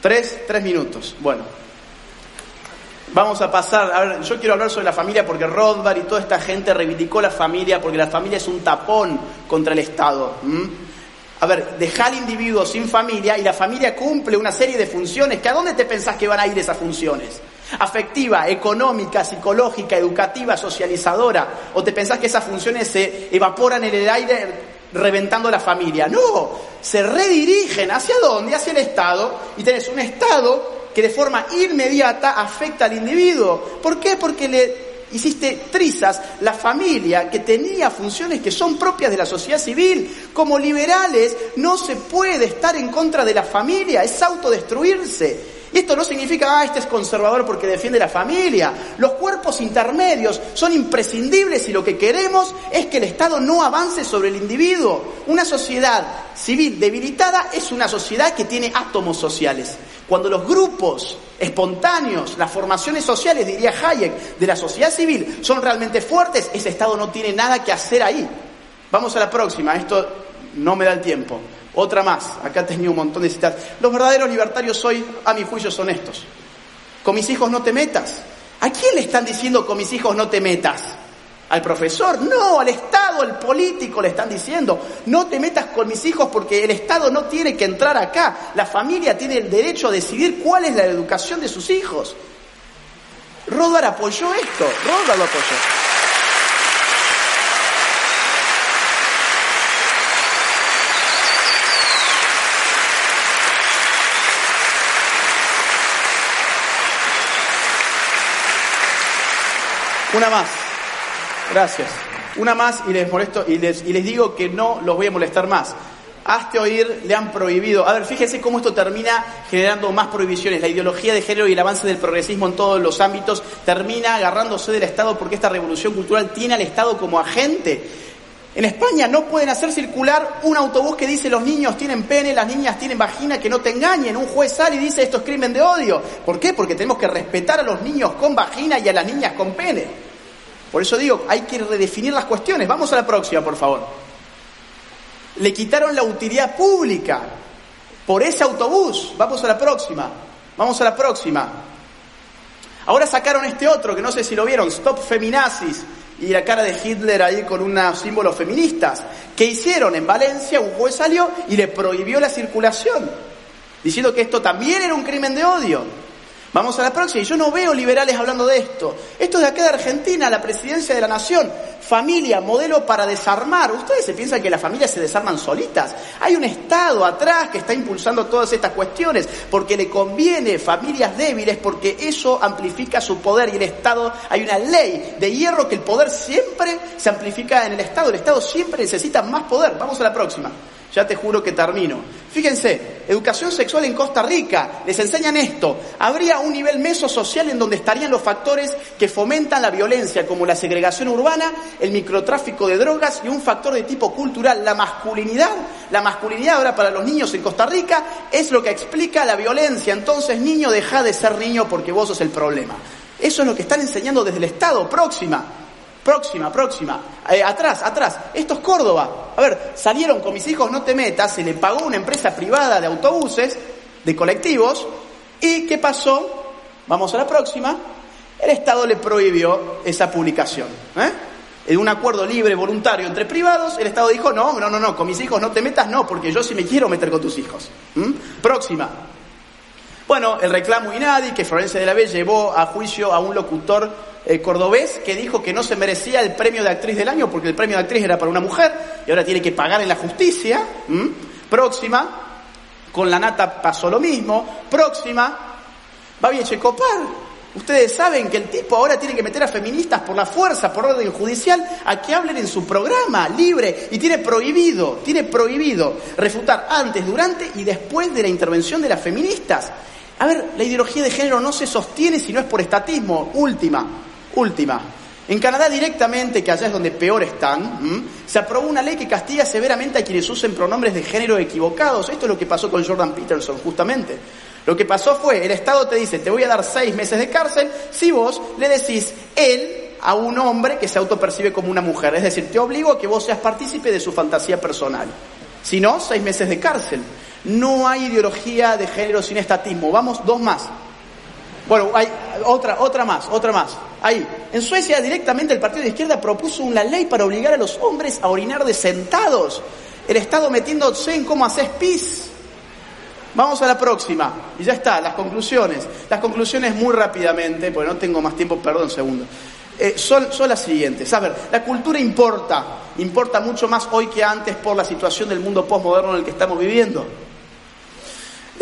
Tres, tres minutos. Bueno. Vamos a pasar, a ver, yo quiero hablar sobre la familia porque Rothbard y toda esta gente reivindicó la familia porque la familia es un tapón contra el Estado. A ver, deja al individuo sin familia y la familia cumple una serie de funciones. ¿Que ¿A dónde te pensás que van a ir esas funciones? Afectiva, económica, psicológica, educativa, socializadora. ¿O te pensás que esas funciones se evaporan en el aire reventando la familia? No, se redirigen. ¿Hacia dónde? Hacia el Estado. Y tenés un Estado que de forma inmediata afecta al individuo. ¿Por qué? Porque le hiciste trizas la familia que tenía funciones que son propias de la sociedad civil. Como liberales no se puede estar en contra de la familia, es autodestruirse. Y esto no significa, ah, este es conservador porque defiende la familia. Los cuerpos intermedios son imprescindibles y lo que queremos es que el Estado no avance sobre el individuo. Una sociedad civil debilitada es una sociedad que tiene átomos sociales. Cuando los grupos espontáneos, las formaciones sociales, diría Hayek, de la sociedad civil son realmente fuertes, ese Estado no tiene nada que hacer ahí. Vamos a la próxima, esto no me da el tiempo. Otra más, acá tenía un montón de citas. Los verdaderos libertarios hoy, a mi juicio, son estos. Con mis hijos no te metas. ¿A quién le están diciendo con mis hijos no te metas? ¿Al profesor? No, al Estado, al político le están diciendo, no te metas con mis hijos porque el Estado no tiene que entrar acá. La familia tiene el derecho a decidir cuál es la educación de sus hijos. Rodar apoyó esto, Rodar lo apoyó. Una más. Gracias. Una más y les molesto y les, y les digo que no los voy a molestar más. Hazte oír, le han prohibido. A ver, fíjese cómo esto termina generando más prohibiciones. La ideología de género y el avance del progresismo en todos los ámbitos termina agarrándose del Estado porque esta revolución cultural tiene al Estado como agente. En España no pueden hacer circular un autobús que dice los niños tienen pene, las niñas tienen vagina, que no te engañen. Un juez sale y dice esto es crimen de odio. ¿Por qué? Porque tenemos que respetar a los niños con vagina y a las niñas con pene. Por eso digo, hay que redefinir las cuestiones. Vamos a la próxima, por favor le quitaron la utilidad pública por ese autobús. Vamos a la próxima, vamos a la próxima. Ahora sacaron este otro, que no sé si lo vieron, Stop Feminazis, y la cara de Hitler ahí con unos símbolos feministas. ¿Qué hicieron? En Valencia un juez salió y le prohibió la circulación, diciendo que esto también era un crimen de odio. Vamos a la próxima. Y yo no veo liberales hablando de esto. Esto es de acá de Argentina, la presidencia de la nación. Familia, modelo para desarmar. Ustedes se piensan que las familias se desarman solitas. Hay un Estado atrás que está impulsando todas estas cuestiones porque le conviene familias débiles, porque eso amplifica su poder. Y el Estado, hay una ley de hierro que el poder siempre se amplifica en el Estado. El Estado siempre necesita más poder. Vamos a la próxima. Ya te juro que termino. Fíjense, educación sexual en Costa Rica, les enseñan esto. Habría un nivel mesosocial en donde estarían los factores que fomentan la violencia, como la segregación urbana, el microtráfico de drogas y un factor de tipo cultural, la masculinidad. La masculinidad ahora para los niños en Costa Rica es lo que explica la violencia. Entonces, niño, deja de ser niño porque vos sos el problema. Eso es lo que están enseñando desde el Estado. Próxima. Próxima, próxima. Eh, atrás, atrás. Esto es Córdoba. A ver, salieron con mis hijos, no te metas, se le pagó una empresa privada de autobuses, de colectivos, y ¿qué pasó? Vamos a la próxima. El Estado le prohibió esa publicación. ¿eh? En un acuerdo libre, voluntario entre privados, el Estado dijo, no, no, no, no, con mis hijos no te metas, no, porque yo sí me quiero meter con tus hijos. Próxima. Bueno, el reclamo Inadi, que Florencia de la Vez llevó a juicio a un locutor eh, cordobés que dijo que no se merecía el premio de actriz del año porque el premio de actriz era para una mujer y ahora tiene que pagar en la justicia. Próxima, con la nata pasó lo mismo. Próxima, va bien Checopar. Ustedes saben que el tipo ahora tiene que meter a feministas por la fuerza, por orden judicial, a que hablen en su programa libre y tiene prohibido, tiene prohibido refutar antes, durante y después de la intervención de las feministas. A ver, la ideología de género no se sostiene si no es por estatismo. Última, última. En Canadá directamente, que allá es donde peor están, se aprobó una ley que castiga severamente a quienes usen pronombres de género equivocados. Esto es lo que pasó con Jordan Peterson, justamente. Lo que pasó fue, el Estado te dice, te voy a dar seis meses de cárcel si vos le decís él a un hombre que se autopercibe como una mujer. Es decir, te obligo a que vos seas partícipe de su fantasía personal. Si no, seis meses de cárcel. No hay ideología de género sin estatismo. Vamos, dos más. Bueno, hay otra, otra más, otra más. Ahí. En Suecia directamente el partido de izquierda propuso una ley para obligar a los hombres a orinar de sentados. El Estado metiéndose en cómo haces pis. Vamos a la próxima. Y ya está, las conclusiones. Las conclusiones muy rápidamente, porque no tengo más tiempo, perdón, segundo. Eh, son, las siguientes. A ver, la cultura importa, importa mucho más hoy que antes por la situación del mundo postmoderno en el que estamos viviendo.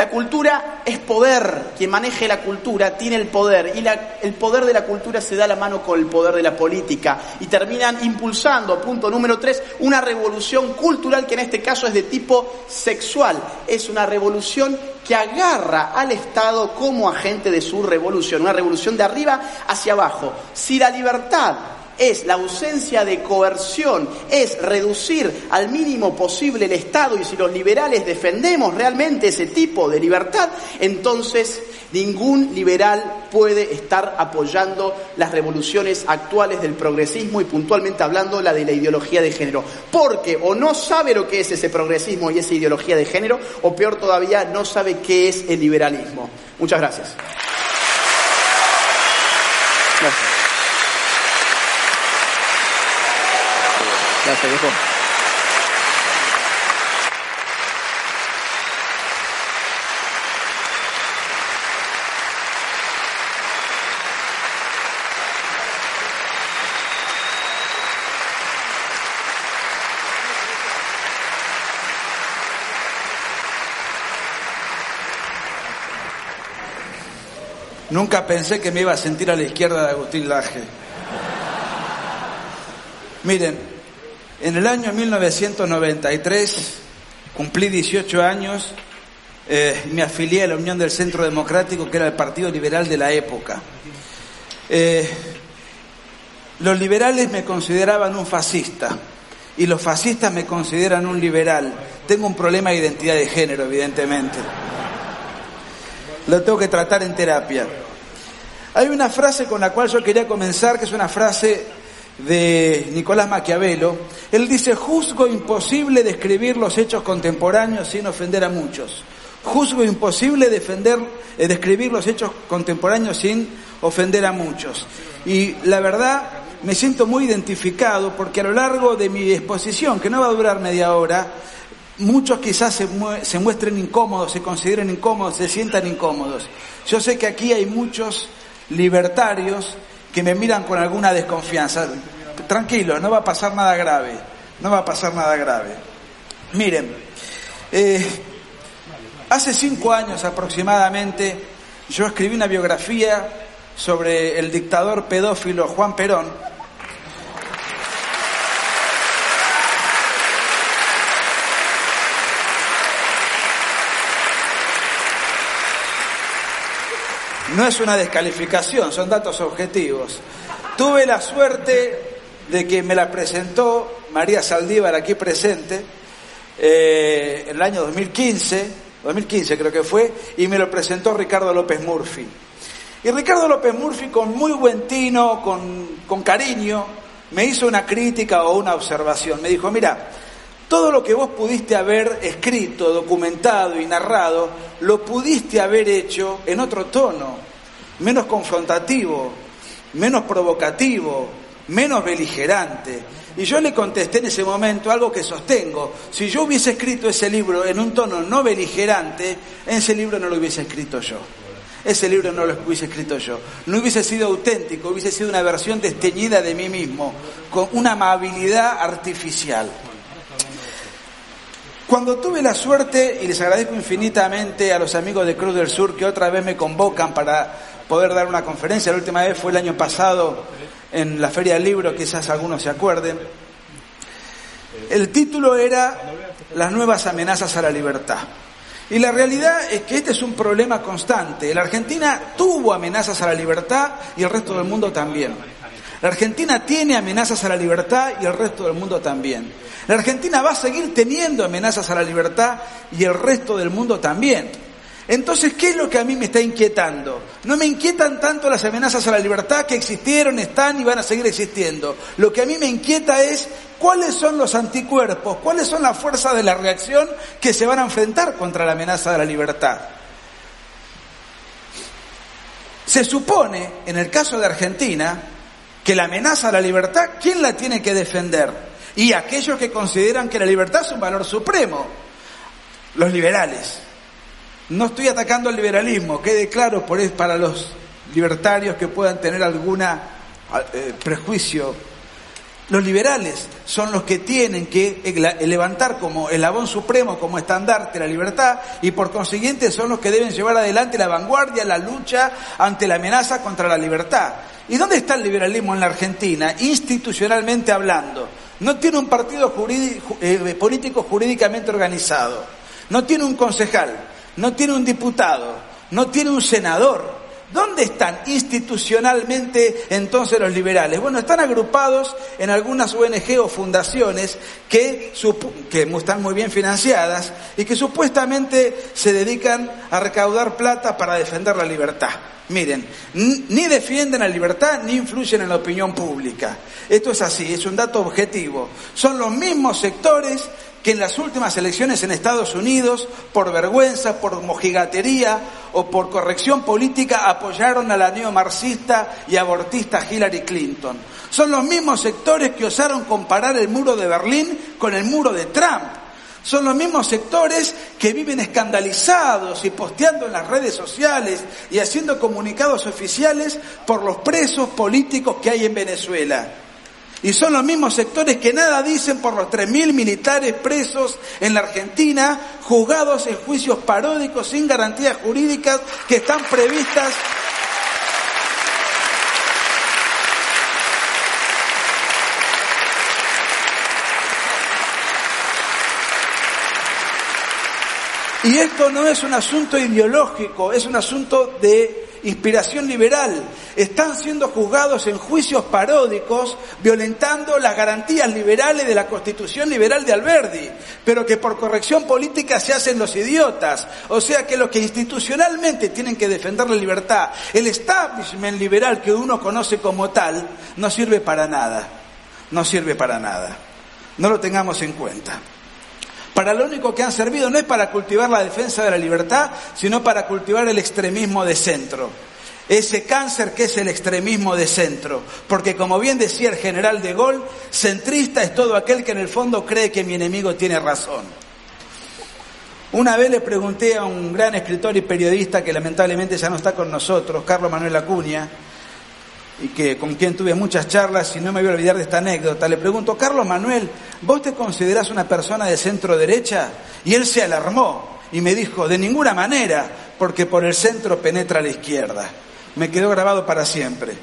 La cultura es poder. Quien maneje la cultura tiene el poder. Y el poder de la cultura se da la mano con el poder de la política. Y terminan impulsando, punto número tres, una revolución cultural que en este caso es de tipo sexual. Es una revolución que agarra al Estado como agente de su revolución. Una revolución de arriba hacia abajo. Si la libertad es la ausencia de coerción, es reducir al mínimo posible el Estado y si los liberales defendemos realmente ese tipo de libertad, entonces ningún liberal puede estar apoyando las revoluciones actuales del progresismo y puntualmente hablando la de la ideología de género, porque o no sabe lo que es ese progresismo y esa ideología de género, o peor todavía, no sabe qué es el liberalismo. Muchas gracias. Nunca pensé que me iba a sentir a la izquierda de Agustín Laje. Miren, en el año 1993 cumplí 18 años eh, me afilié a la Unión del Centro Democrático, que era el partido liberal de la época. Eh, los liberales me consideraban un fascista y los fascistas me consideran un liberal. Tengo un problema de identidad de género, evidentemente. Lo tengo que tratar en terapia. Hay una frase con la cual yo quería comenzar, que es una frase de Nicolás Maquiavelo. Él dice, juzgo imposible describir los hechos contemporáneos sin ofender a muchos. Juzgo imposible defender, eh, describir los hechos contemporáneos sin ofender a muchos. Y la verdad, me siento muy identificado porque a lo largo de mi exposición, que no va a durar media hora, muchos quizás se, se muestren incómodos, se consideren incómodos, se sientan incómodos. Yo sé que aquí hay muchos libertarios que me miran con alguna desconfianza. Tranquilo, no va a pasar nada grave, no va a pasar nada grave. Miren, eh, Hace cinco años aproximadamente yo escribí una biografía sobre el dictador pedófilo Juan Perón. No es una descalificación, son datos objetivos. Tuve la suerte de que me la presentó María Saldívar aquí presente eh, en el año 2015 2015 creo que fue, y me lo presentó Ricardo López Murphy. Y Ricardo López Murphy, con muy buen tino, con, con cariño, me hizo una crítica o una observación. Me dijo, mira, todo lo que vos pudiste haber escrito, documentado y narrado, lo pudiste haber hecho en otro tono, menos confrontativo, menos provocativo, menos beligerante. Y yo le contesté en ese momento algo que sostengo. Si yo hubiese escrito ese libro en un tono no beligerante, ese libro no lo hubiese escrito yo. Ese libro no lo hubiese escrito yo. No hubiese sido auténtico, hubiese sido una versión desteñida de mí mismo, con una amabilidad artificial. Cuando tuve la suerte, y les agradezco infinitamente a los amigos de Cruz del Sur que otra vez me convocan para poder dar una conferencia, la última vez fue el año pasado en la Feria del Libro, quizás algunos se acuerden. El título era Las nuevas amenazas a la libertad. Y la realidad es que este es un problema constante. La Argentina tuvo amenazas a la libertad y el resto del mundo también. La Argentina tiene amenazas a la libertad y el resto del mundo también. La Argentina va a seguir teniendo amenazas a la libertad y el resto del mundo también. Entonces, ¿qué es lo que a mí me está inquietando? No me inquietan tanto las amenazas a la libertad que existieron, están y van a seguir existiendo. Lo que a mí me inquieta es cuáles son los anticuerpos, cuáles son las fuerzas de la reacción que se van a enfrentar contra la amenaza de la libertad. Se supone, en el caso de Argentina, que la amenaza a la libertad, ¿quién la tiene que defender? Y aquellos que consideran que la libertad es un valor supremo, los liberales. No estoy atacando al liberalismo, quede claro por es para los libertarios que puedan tener alguna eh, prejuicio. Los liberales son los que tienen que levantar como el abón supremo, como estandarte la libertad, y por consiguiente son los que deben llevar adelante la vanguardia, la lucha ante la amenaza contra la libertad. ¿Y dónde está el liberalismo en la Argentina? Institucionalmente hablando. No tiene un partido eh, político jurídicamente organizado. No tiene un concejal no tiene un diputado, no tiene un senador. ¿Dónde están institucionalmente entonces los liberales? Bueno, están agrupados en algunas ONG o fundaciones que, que, están muy bien financiadas y que supuestamente se dedican a recaudar plata para defender la libertad. Miren, ni defienden la libertad ni influyen en la opinión pública. Esto es así, es un dato objetivo. Son los mismos sectores que en las últimas elecciones en Estados Unidos, por vergüenza, por mojigatería o por corrección política, apoyaron a la neomarxista y abortista Hillary Clinton. Son los mismos sectores que osaron comparar el muro de Berlín con el muro de Trump. Son los mismos sectores que viven escandalizados y posteando en las redes sociales y haciendo comunicados oficiales por los presos políticos que hay en Venezuela. Y son los mismos sectores que nada dicen por los 3.000 militares presos en la Argentina, juzgados en juicios paródicos sin garantías jurídicas que están previstas. Y esto no es un asunto ideológico, es un asunto de inspiración liberal. Están siendo juzgados en juicios paródicos, violentando las garantías liberales de la Constitución liberal de Alberdi, pero que por corrección política se hacen los idiotas. O sea que los que institucionalmente tienen que defender la libertad, el establishment liberal que uno conoce como tal, no sirve para nada. No sirve para nada. No lo tengamos en cuenta. Para lo único que han servido no es para cultivar la defensa de la libertad, sino para cultivar el extremismo de centro. Ese cáncer que es el extremismo de centro. Porque como bien decía el general de Gaulle, centrista es todo aquel que en el fondo cree que mi enemigo tiene razón. Una vez le pregunté a un gran escritor y periodista que lamentablemente ya no está con nosotros, Carlos Manuel Acuña, y que con quien tuve muchas charlas y no me voy a olvidar de esta anécdota, le pregunto, Carlos Manuel, ¿vos te considerás una persona de centro derecha? Y él se alarmó y me dijo, de ninguna manera, porque por el centro penetra la izquierda. Me quedó grabado para siempre.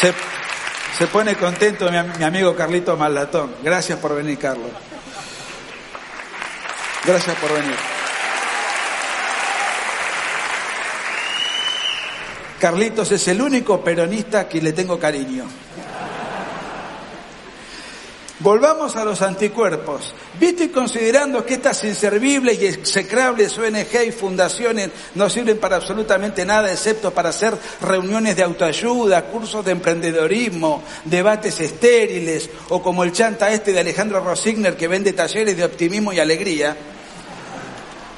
Se, se pone contento mi, mi amigo Carlito Maldatón. Gracias por venir, Carlos. Gracias por venir. Carlitos es el único peronista que le tengo cariño. Volvamos a los anticuerpos. ¿Viste considerando que estas inservibles y execrables ONG y fundaciones no sirven para absolutamente nada excepto para hacer reuniones de autoayuda, cursos de emprendedorismo, debates estériles o como el chanta este de Alejandro Rosigner que vende talleres de optimismo y alegría?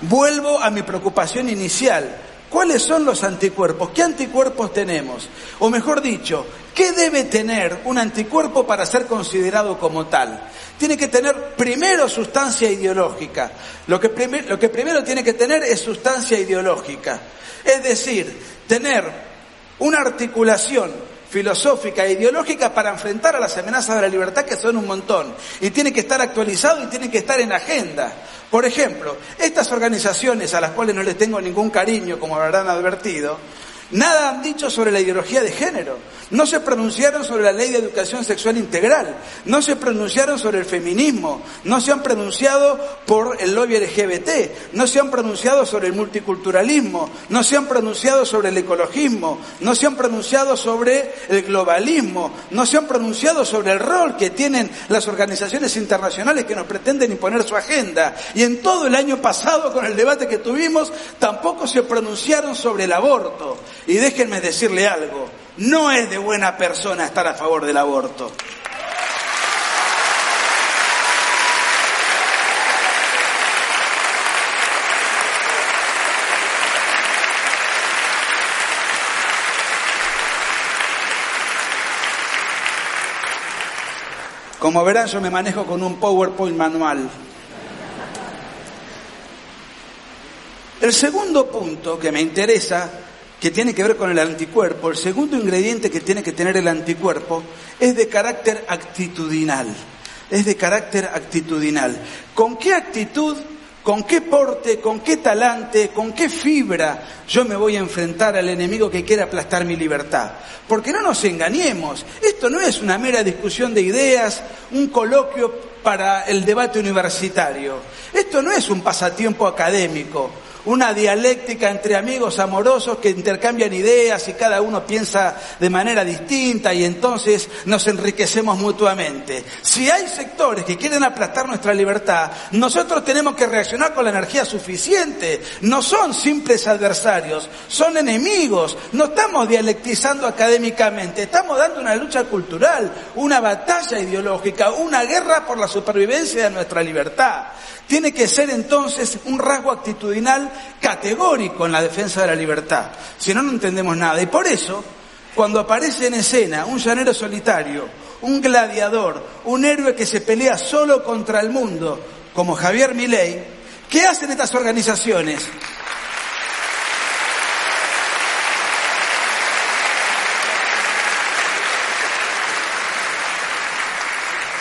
Vuelvo a mi preocupación inicial. ¿Cuáles son los anticuerpos? ¿Qué anticuerpos tenemos? O mejor dicho, ¿qué debe tener un anticuerpo para ser considerado como tal? Tiene que tener primero sustancia ideológica. Lo que, lo que primero tiene que tener es sustancia ideológica. Es decir, tener una articulación filosófica e ideológica para enfrentar a las amenazas de la libertad que son un montón. Y tiene que estar actualizado y tiene que estar en agenda. Por ejemplo, estas organizaciones a las cuales no les tengo ningún cariño, como habrán advertido, Nada han dicho sobre la ideología de género. No se pronunciaron sobre la ley de educación sexual integral. No se pronunciaron sobre el feminismo. No se han pronunciado por el lobby LGBT. No se han pronunciado sobre el multiculturalismo. No se han pronunciado sobre el ecologismo. No se han pronunciado sobre el globalismo. No se han pronunciado sobre el rol que tienen las organizaciones internacionales que nos pretenden imponer su agenda. Y en todo el año pasado, con el debate que tuvimos, tampoco se pronunciaron sobre el aborto. Y déjenme decirle algo, no es de buena persona estar a favor del aborto. Como verán, yo me manejo con un PowerPoint manual. El segundo punto que me interesa que tiene que ver con el anticuerpo, el segundo ingrediente que tiene que tener el anticuerpo es de carácter actitudinal. Es de carácter actitudinal. ¿Con qué actitud, con qué porte, con qué talante, con qué fibra yo me voy a enfrentar al enemigo que quiere aplastar mi libertad? Porque no nos engañemos, esto no es una mera discusión de ideas, un coloquio para el debate universitario. Esto no es un pasatiempo académico una dialéctica entre amigos amorosos que intercambian ideas y cada uno piensa de manera distinta y entonces nos enriquecemos mutuamente. Si hay sectores que quieren aplastar nuestra libertad, nosotros tenemos que reaccionar con la energía suficiente. No son simples adversarios, son enemigos. No estamos dialectizando académicamente, estamos dando una lucha cultural, una batalla ideológica, una guerra por la supervivencia de nuestra libertad. Tiene que ser entonces un rasgo actitudinal categórico en la defensa de la libertad. Si no, no entendemos nada. Y por eso, cuando aparece en escena un llanero solitario, un gladiador, un héroe que se pelea solo contra el mundo, como Javier Milei, ¿qué hacen estas organizaciones?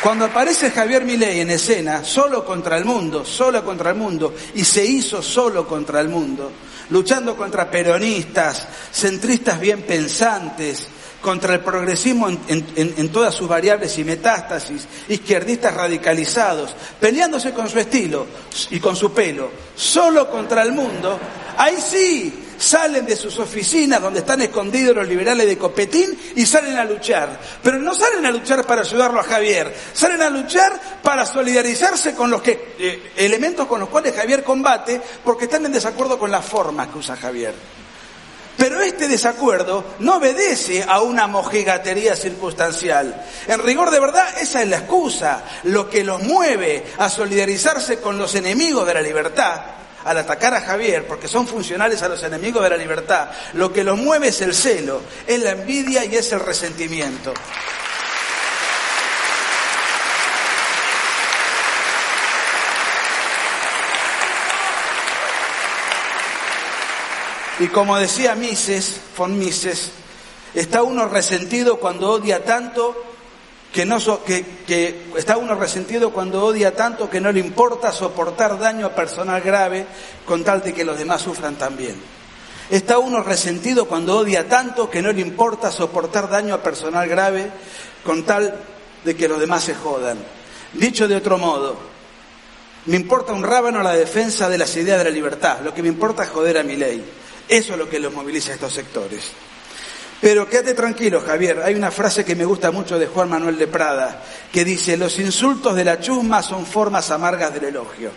Cuando aparece Javier Milei en escena, solo contra el mundo, solo contra el mundo, y se hizo solo contra el mundo, luchando contra peronistas, centristas bien pensantes, contra el progresismo en, todas sus variables y metástasis, izquierdistas radicalizados, peleándose con su estilo y con su pelo, solo contra el mundo, ahí sí salen de sus oficinas donde están escondidos los liberales de Copetín y salen a luchar. Pero no salen a luchar para ayudarlo a Javier, salen a luchar para solidarizarse con los que, eh, elementos con los cuales Javier combate porque están en desacuerdo con la forma que usa Javier. Pero este desacuerdo no obedece a una mojigatería circunstancial. En rigor de verdad, esa es la excusa. Lo que los mueve a solidarizarse con los enemigos de la libertad, al atacar a Javier, porque son funcionales a los enemigos de la libertad, lo que los mueve es el celo, es la envidia y es el resentimiento. Y como decía Mises, von Mises, está uno resentido cuando odia tanto que no que, está uno resentido cuando odia tanto que no le importa soportar daño personal grave con tal de que los demás sufran también. Está uno resentido cuando odia tanto que no le importa soportar daño a personal grave con tal de que los demás se jodan. Dicho de otro modo, me importa un rábano la defensa de las ideas de la libertad, lo que me importa es joder a mi ley. Eso es lo que los moviliza a estos sectores. Pero quédate tranquilo, Javier. Hay una frase que me gusta mucho de Juan Manuel de Prada, que dice, los insultos de la chusma son formas amargas del elogio.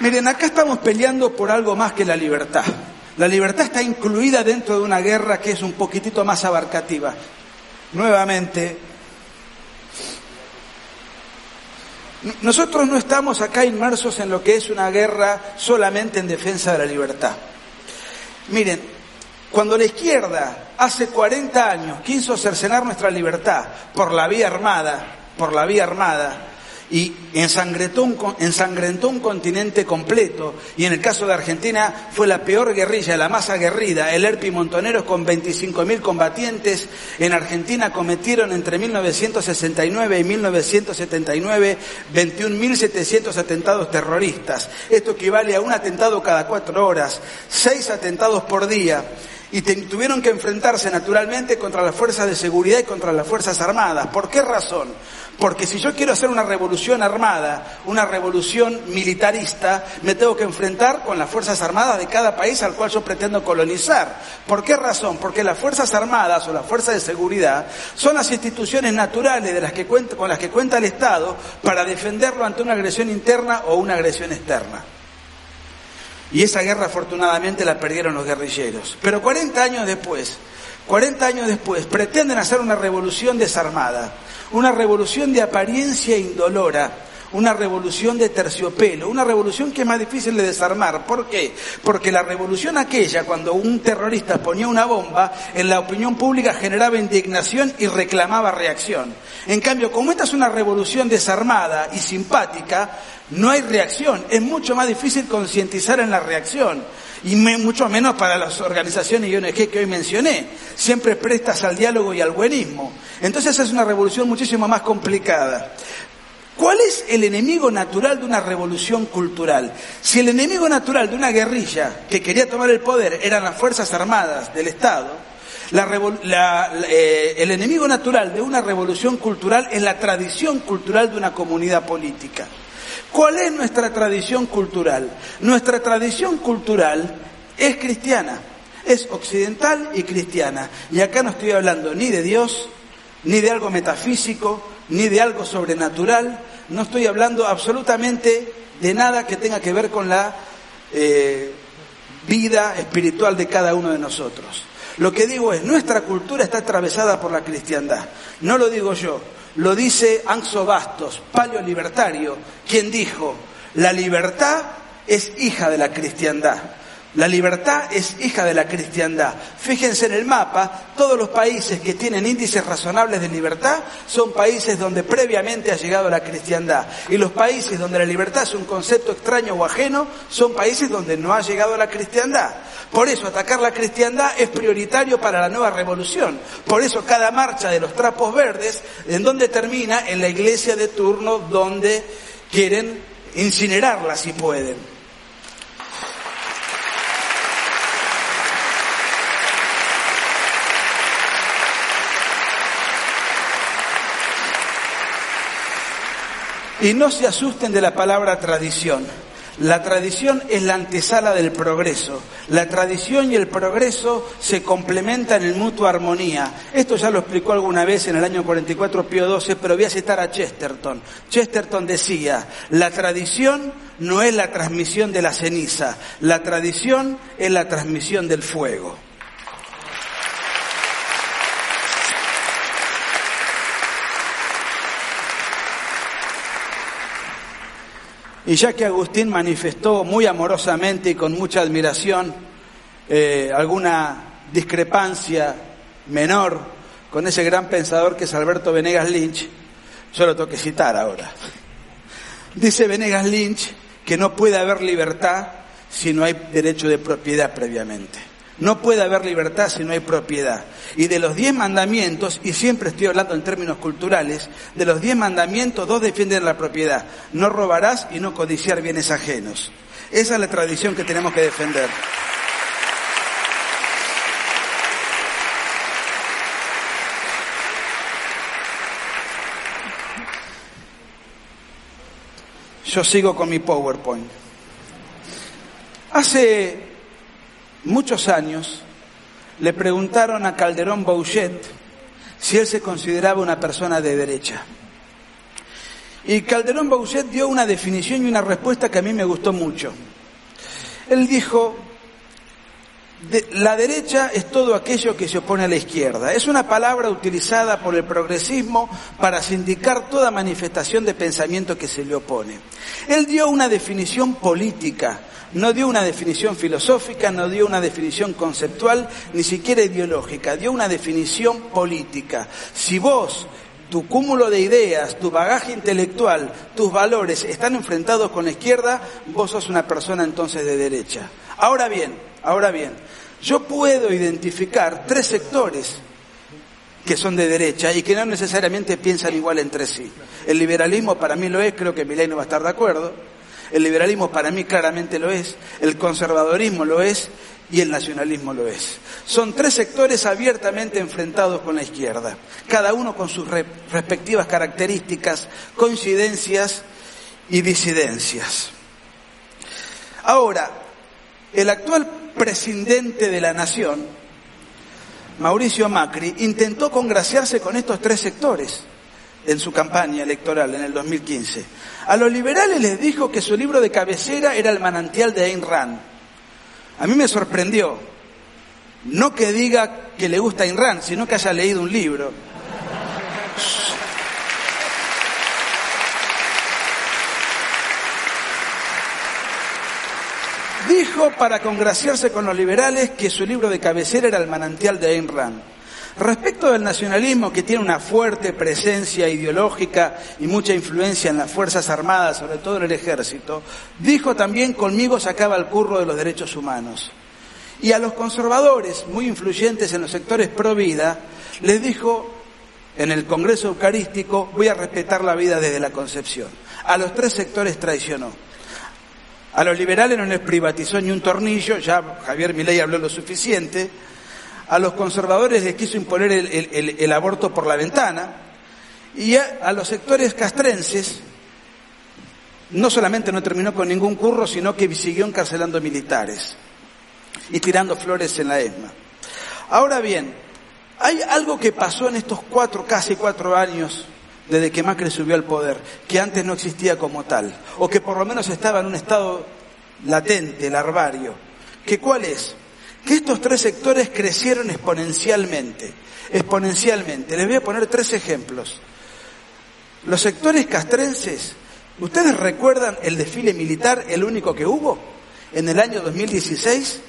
Miren, acá estamos peleando por algo más que la libertad. La libertad está incluida dentro de una guerra que es un poquitito más abarcativa. Nuevamente, Nosotros no estamos acá inmersos en lo que es una guerra solamente en defensa de la libertad. Miren, cuando la izquierda hace 40 años quiso cercenar nuestra libertad por la vía armada, por la vía armada, y ensangrentó un, continente completo. Y en el caso de Argentina fue la peor guerrilla, la más aguerrida, el ERPI Montoneros con 25.000 combatientes. En Argentina cometieron entre 1969 y 1979 21.700 atentados terroristas. Esto equivale a un atentado cada cuatro horas, seis atentados por día y tuvieron que enfrentarse naturalmente contra las fuerzas de seguridad y contra las fuerzas armadas. ¿Por qué razón? Porque si yo quiero hacer una revolución armada, una revolución militarista, me tengo que enfrentar con las Fuerzas Armadas de cada país al cual yo pretendo colonizar. ¿Por qué razón? Porque las Fuerzas Armadas o las Fuerzas de Seguridad son las instituciones naturales de las que cuenta, con las que cuenta el Estado para defenderlo ante una agresión interna o una agresión externa. Y esa guerra afortunadamente la perdieron los guerrilleros. Pero 40 años después, 40 años después, pretenden hacer una revolución desarmada una revolución de apariencia indolora, una revolución de terciopelo, una revolución que es más difícil de desarmar. ¿Por qué? Porque la revolución aquella, cuando un terrorista ponía una bomba, en la opinión pública generaba indignación y reclamaba reacción. En cambio, como esta es una revolución desarmada y simpática, no hay reacción. Es mucho más difícil concientizar en la reacción y mucho menos para las organizaciones y ONG que hoy mencioné, siempre prestas al diálogo y al buenismo. Entonces es una revolución muchísimo más complicada. ¿Cuál es el enemigo natural de una revolución cultural? Si el enemigo natural de una guerrilla que quería tomar el poder eran las Fuerzas Armadas del Estado, eh, el enemigo natural de una revolución cultural es la tradición cultural de una comunidad política. ¿Cuál es nuestra tradición cultural? Nuestra tradición cultural es cristiana, es occidental y cristiana. Y acá no estoy hablando ni de Dios, ni de algo metafísico, ni de algo sobrenatural, no estoy hablando absolutamente de nada que tenga que ver con la eh, vida espiritual de cada uno de nosotros. Lo que digo es, nuestra cultura está atravesada por la cristiandad. No lo digo yo, lo dice Anxo Bastos, palio libertario, quien dijo, la libertad es hija de la cristiandad. La libertad es hija de la cristiandad. Fíjense en el mapa, todos los países que tienen índices razonables de libertad son países donde previamente ha llegado la cristiandad. Y los países donde la libertad es un concepto extraño o ajeno son países donde no ha llegado la cristiandad. Por eso atacar la cristiandad es prioritario para la nueva revolución. Por eso cada marcha de los trapos verdes, ¿en dónde termina? En la iglesia de turno donde quieren incinerarla si pueden. Y no se asusten de la palabra tradición. La tradición es la antesala del progreso. La tradición y el progreso se complementan en mutua armonía. Esto ya lo explicó alguna vez en el año 44 Pío XII, pero voy a citar a Chesterton. Chesterton decía, la tradición no es la transmisión de la ceniza, la tradición es la transmisión del fuego. Y ya que Agustín manifestó muy amorosamente y con mucha admiración eh, alguna discrepancia menor con ese gran pensador que es Alberto Venegas Lynch, yo lo tengo que citar ahora. Dice Venegas Lynch que no puede haber libertad si no hay derecho de propiedad previamente. No puede haber libertad si no hay propiedad. Y de los diez mandamientos, y siempre estoy hablando en términos culturales, de los diez mandamientos, dos defienden la propiedad. No robarás y no codiciar bienes ajenos. Esa es la tradición que tenemos que defender. Yo sigo con mi PowerPoint. Hace muchos años le preguntaron a Calderón Bouchet si él se consideraba una persona de derecha. Y Calderón Bouchet dio una definición y una respuesta que a mí me gustó mucho. Él dijo, la derecha es todo aquello que se opone a la izquierda. Es una palabra utilizada por el progresismo para sindicar toda manifestación de pensamiento que se le opone. Él dio una definición política no dio una definición filosófica, no dio una definición conceptual, ni siquiera ideológica, dio una definición política. Si vos tu cúmulo de ideas, tu bagaje intelectual, tus valores están enfrentados con la izquierda, vos sos una persona entonces de derecha. Ahora bien, ahora bien, yo puedo identificar tres sectores que son de derecha y que no necesariamente piensan igual entre sí. El liberalismo para mí lo es, creo que Milei no va a estar de acuerdo. El liberalismo para mí claramente lo es, el conservadorismo lo es y el nacionalismo lo es. Son tres sectores abiertamente enfrentados con la izquierda, cada uno con sus respectivas características, coincidencias y disidencias. Ahora, el actual presidente de la nación, Mauricio Macri, intentó congraciarse con estos tres sectores en su campaña electoral en el 2015. A los liberales les dijo que su libro de cabecera era el manantial de Ayn Rand. A mí me sorprendió. No que diga que le gusta Ayn Rand, sino que haya leído un libro. Dijo para congraciarse con los liberales que su libro de cabecera era el manantial de Ayn Rand. Respecto del nacionalismo, que tiene una fuerte presencia ideológica y mucha influencia en las Fuerzas Armadas, sobre todo en el ejército, dijo también conmigo sacaba el curro de los derechos humanos. Y a los conservadores, muy influyentes en los sectores pro vida, les dijo en el Congreso Eucarístico, voy a respetar la vida desde la concepción. A los tres sectores traicionó. A los liberales no les privatizó ni un tornillo, ya Javier Milei habló lo suficiente a los conservadores les quiso imponer el, aborto por la ventana y a, los sectores castrenses no solamente no terminó con ningún curro, sino que siguió encarcelando militares y tirando flores en la ESMA. Ahora bien, hay algo que pasó en estos cuatro, casi cuatro años desde que Macri subió al poder, que antes no existía como tal, o que por lo menos estaba en un estado latente, larvario. ¿Que cuál es? Que estos tres sectores crecieron exponencialmente, exponencialmente. Les voy a poner tres ejemplos. Los sectores castrenses, ¿ustedes recuerdan el desfile militar, el único que hubo en el año 2016?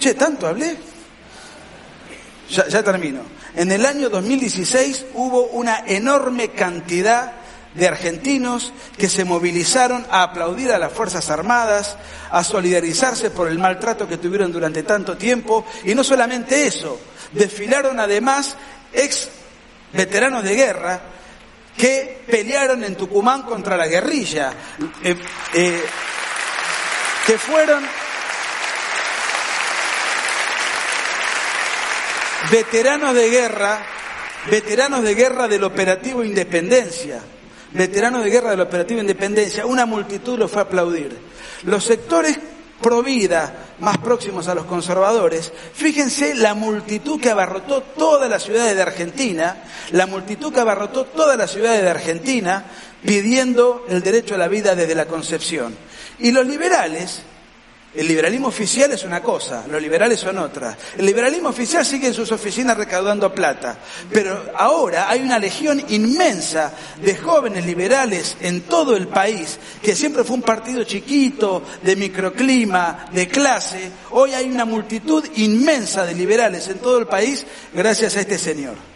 Che, tanto hablé. Ya, termino. En el año 2016 hubo una enorme cantidad de argentinos que se movilizaron a aplaudir a las Fuerzas Armadas, a solidarizarse por el maltrato que tuvieron durante tanto tiempo. Y no solamente eso, desfilaron además ex veteranos de guerra que pelearon en Tucumán contra la guerrilla, eh, eh, que fueron veteranos de guerra, veteranos de guerra del operativo Independencia, veteranos de guerra del operativo Independencia, una multitud lo fue a aplaudir. Los sectores pro vida más próximos a los conservadores, fíjense la multitud que abarrotó todas las ciudades de Argentina, la multitud que abarrotó todas las ciudades de Argentina pidiendo el derecho a la vida desde la concepción. Y los liberales, el liberalismo oficial es una cosa, los liberales son otra. El liberalismo oficial sigue en sus oficinas recaudando plata, pero ahora hay una legión inmensa de jóvenes liberales en todo el país, que siempre fue un partido chiquito, de microclima, de clase. Hoy hay una multitud inmensa de liberales en todo el país gracias a este señor.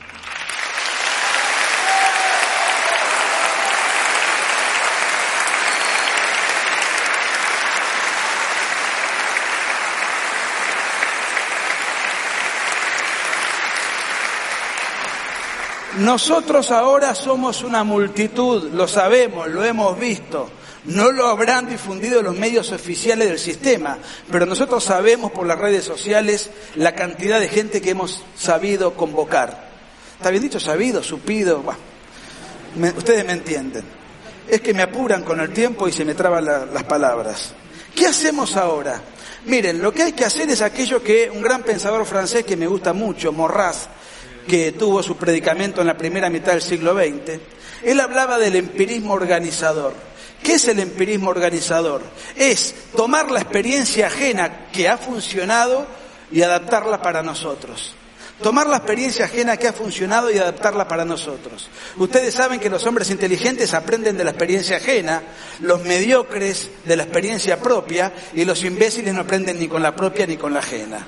Nosotros ahora somos una multitud, lo sabemos, lo hemos visto. No lo habrán difundido los medios oficiales del sistema, pero nosotros sabemos por las redes sociales la cantidad de gente que hemos sabido convocar. ¿Está bien dicho? Sabido, supido. ustedes me entienden. Es que me apuran con el tiempo y se me traban las palabras. ¿Qué hacemos ahora? Miren, lo que hay que hacer es aquello que un gran pensador francés que me gusta mucho, Morras, que tuvo su predicamento en la primera mitad del siglo XX, él hablaba del empirismo organizador. ¿Qué es el empirismo organizador? Es tomar la experiencia ajena que ha funcionado y adaptarla para nosotros. Tomar la experiencia ajena que ha funcionado y adaptarla para nosotros. Ustedes saben que los hombres inteligentes aprenden de la experiencia ajena, los mediocres de la experiencia propia y los imbéciles no aprenden ni con la propia ni con la ajena.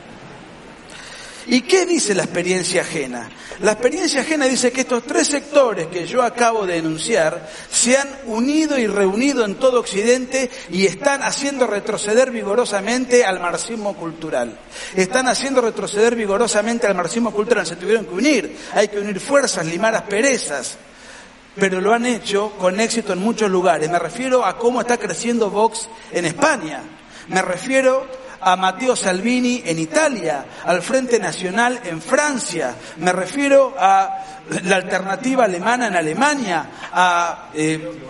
¿Y qué dice la experiencia ajena? La experiencia ajena dice que estos tres sectores que yo acabo de enunciar se han unido y reunido en todo Occidente y están haciendo retroceder vigorosamente al marxismo cultural. Están haciendo retroceder vigorosamente al marxismo cultural. Se tuvieron que unir. Hay que unir fuerzas, limar asperezas. Pero lo han hecho con éxito en muchos lugares. Me refiero a cómo está creciendo Vox en España. Me refiero a Matteo Salvini en Italia, al Frente Nacional en Francia, me refiero a la alternativa alemana en Alemania, a eh,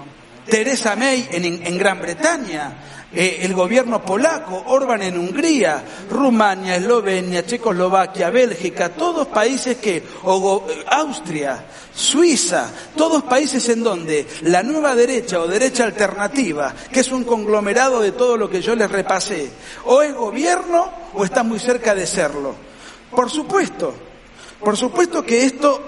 Teresa May en, Gran Bretaña, eh, el gobierno polaco, Orban en Hungría, Rumania, Eslovenia, Checoslovaquia, Bélgica, todos países que, o, Austria, Suiza, todos países en donde la nueva derecha o derecha alternativa, que es un conglomerado de todo lo que yo les repasé, o es gobierno o está muy cerca de serlo. Por supuesto, por supuesto que esto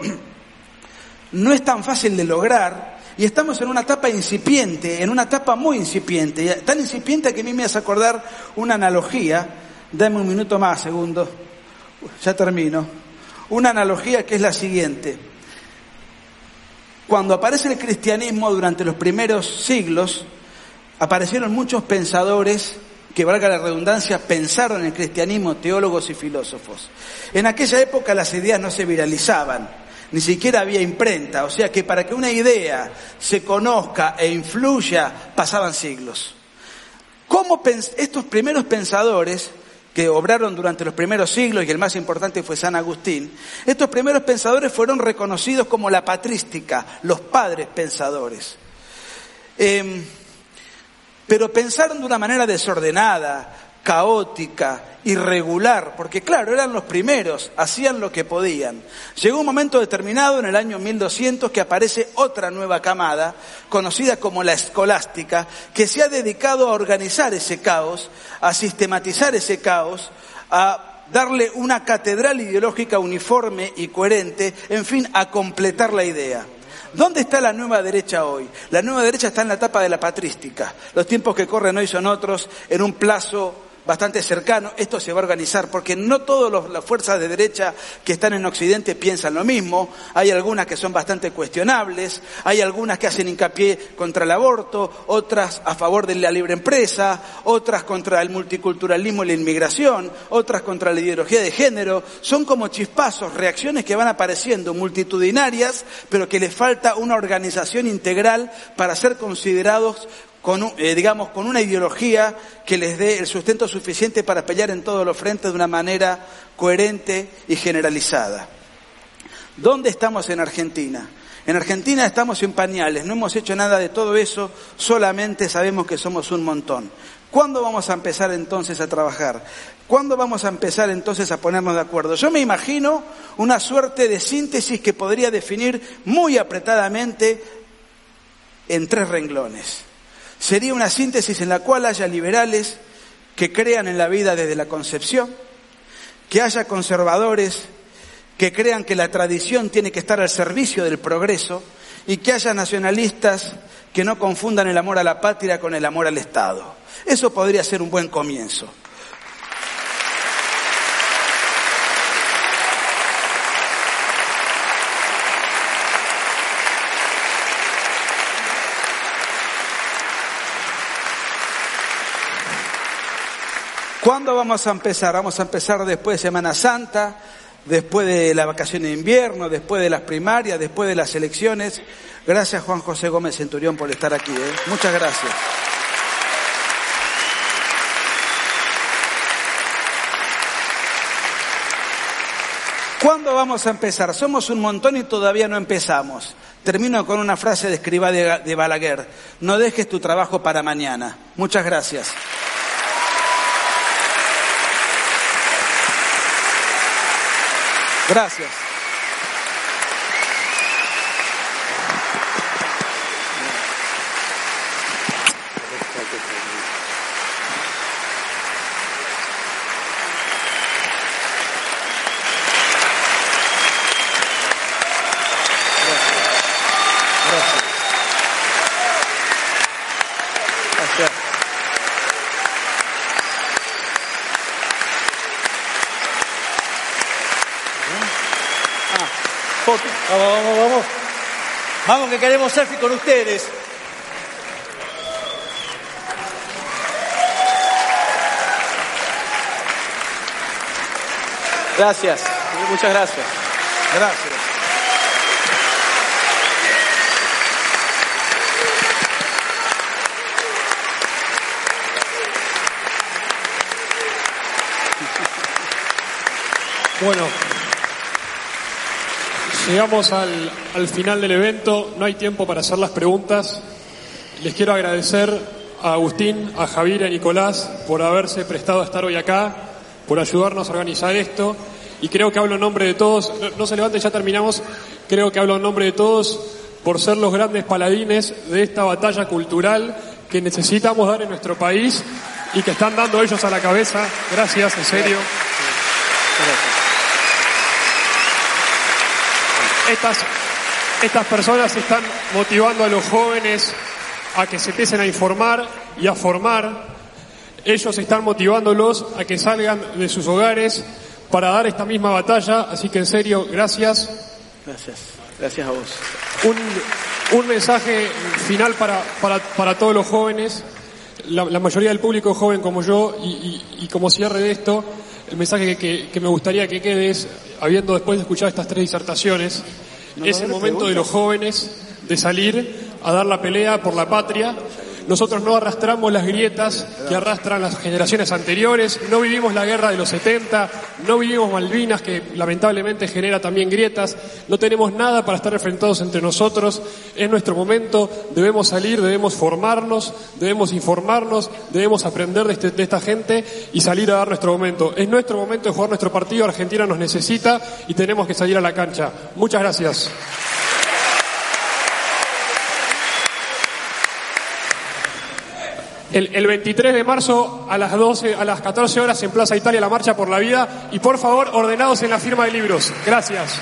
no es tan fácil de lograr y estamos en una etapa incipiente, en una etapa muy incipiente, tan incipiente que a mí me hace acordar una analogía, dame un minuto más, segundo, ya termino, una analogía que es la siguiente. Cuando aparece el cristianismo durante los primeros siglos, aparecieron muchos pensadores que, valga la redundancia, pensaron en el cristianismo, teólogos y filósofos. En aquella época las ideas no se viralizaban, ni siquiera había imprenta, o sea que para que una idea se conozca e influya pasaban siglos. ¿Cómo estos primeros pensadores que obraron durante los primeros siglos, y el más importante fue San Agustín, estos primeros pensadores fueron reconocidos como la patrística, los padres pensadores. Em, pero pensaron de una manera desordenada, caótica, irregular, porque claro, eran los primeros, hacían lo que podían. Llegó un momento determinado en el año 1200 que aparece otra nueva camada, conocida como la escolástica, que se ha dedicado a organizar ese caos, a sistematizar ese caos, a darle una catedral ideológica uniforme y coherente, en fin, a completar la idea. ¿Dónde está la nueva derecha hoy? La nueva derecha está en la etapa de la patrística. Los tiempos que corren hoy son otros, en un plazo bastante cercano, esto se va a organizar, porque no todas las fuerzas de derecha que están en Occidente piensan lo mismo, hay algunas que son bastante cuestionables, hay algunas que hacen hincapié contra el aborto, otras a favor de la libre empresa, otras contra el multiculturalismo y la inmigración, otras contra la ideología de género, son como chispazos, reacciones que van apareciendo multitudinarias, pero que les falta una organización integral para ser considerados con, eh, digamos, con una ideología que les dé el sustento suficiente para pelear en todos los frentes de una manera coherente y generalizada. ¿Dónde estamos en Argentina? En Argentina estamos en pañales, no hemos hecho nada de todo eso, solamente sabemos que somos un montón. ¿Cuándo vamos a empezar entonces a trabajar? ¿Cuándo vamos a empezar entonces a ponernos de acuerdo? Yo me imagino una suerte de síntesis que podría definir muy apretadamente en tres renglones. Sería una síntesis en la cual haya liberales que crean en la vida desde la concepción, que haya conservadores que crean que la tradición tiene que estar al servicio del progreso y que haya nacionalistas que no confundan el amor a la patria con el amor al Estado. Eso podría ser un buen comienzo. ¿Cuándo vamos a empezar? Vamos a empezar después de Semana Santa, después de la vacación de invierno, después de las primarias, después de las elecciones. Gracias Juan José Gómez Centurión por estar aquí. ¿eh? Muchas gracias. ¿Cuándo vamos a empezar? Somos un montón y todavía no empezamos. Termino con una frase de escriba de, Balaguer. No dejes tu trabajo para mañana. Muchas gracias. Gracias. Vamos, vamos, vamos. Vamos que queremos selfie con ustedes. Gracias, muchas gracias. Gracias. Bueno, llegamos al, al final del evento, no hay tiempo para hacer las preguntas. Les quiero agradecer a Agustín, a Javier y a Nicolás por haberse prestado a estar hoy acá, por ayudarnos a organizar esto. Y creo que hablo en nombre de todos, no, no se levanten, ya terminamos, creo que hablo en nombre de todos por ser los grandes paladines de esta batalla cultural que necesitamos dar en nuestro país y que están dando ellos a la cabeza. Gracias, en serio. Estas, estas personas están motivando a los jóvenes a que se empiecen a informar y a formar. Ellos están motivándolos a que salgan de sus hogares para dar esta misma batalla. Así que en serio, gracias. Gracias, gracias a vos. Un, un mensaje final para, para, para todos los jóvenes. La, la, mayoría del público joven como yo y, y, y como cierre de esto, el mensaje que, que, que, me gustaría que quede es, habiendo después de escuchar estas tres disertaciones, no, es el momento de los jóvenes de salir a dar la pelea por la patria. Nosotros no arrastramos las grietas que arrastran las generaciones anteriores, no vivimos la guerra de los 70, no vivimos Malvinas que lamentablemente genera también grietas, no tenemos nada para estar enfrentados entre nosotros, es nuestro momento, debemos salir, debemos formarnos, debemos informarnos, debemos aprender de, este, esta gente y salir a dar nuestro momento. Es nuestro momento de jugar nuestro partido, Argentina nos necesita y tenemos que salir a la cancha. Muchas gracias. El, el, 23 de marzo a las 12, a las 14 horas en Plaza Italia la marcha por la vida y por favor ordenados en la firma de libros. Gracias.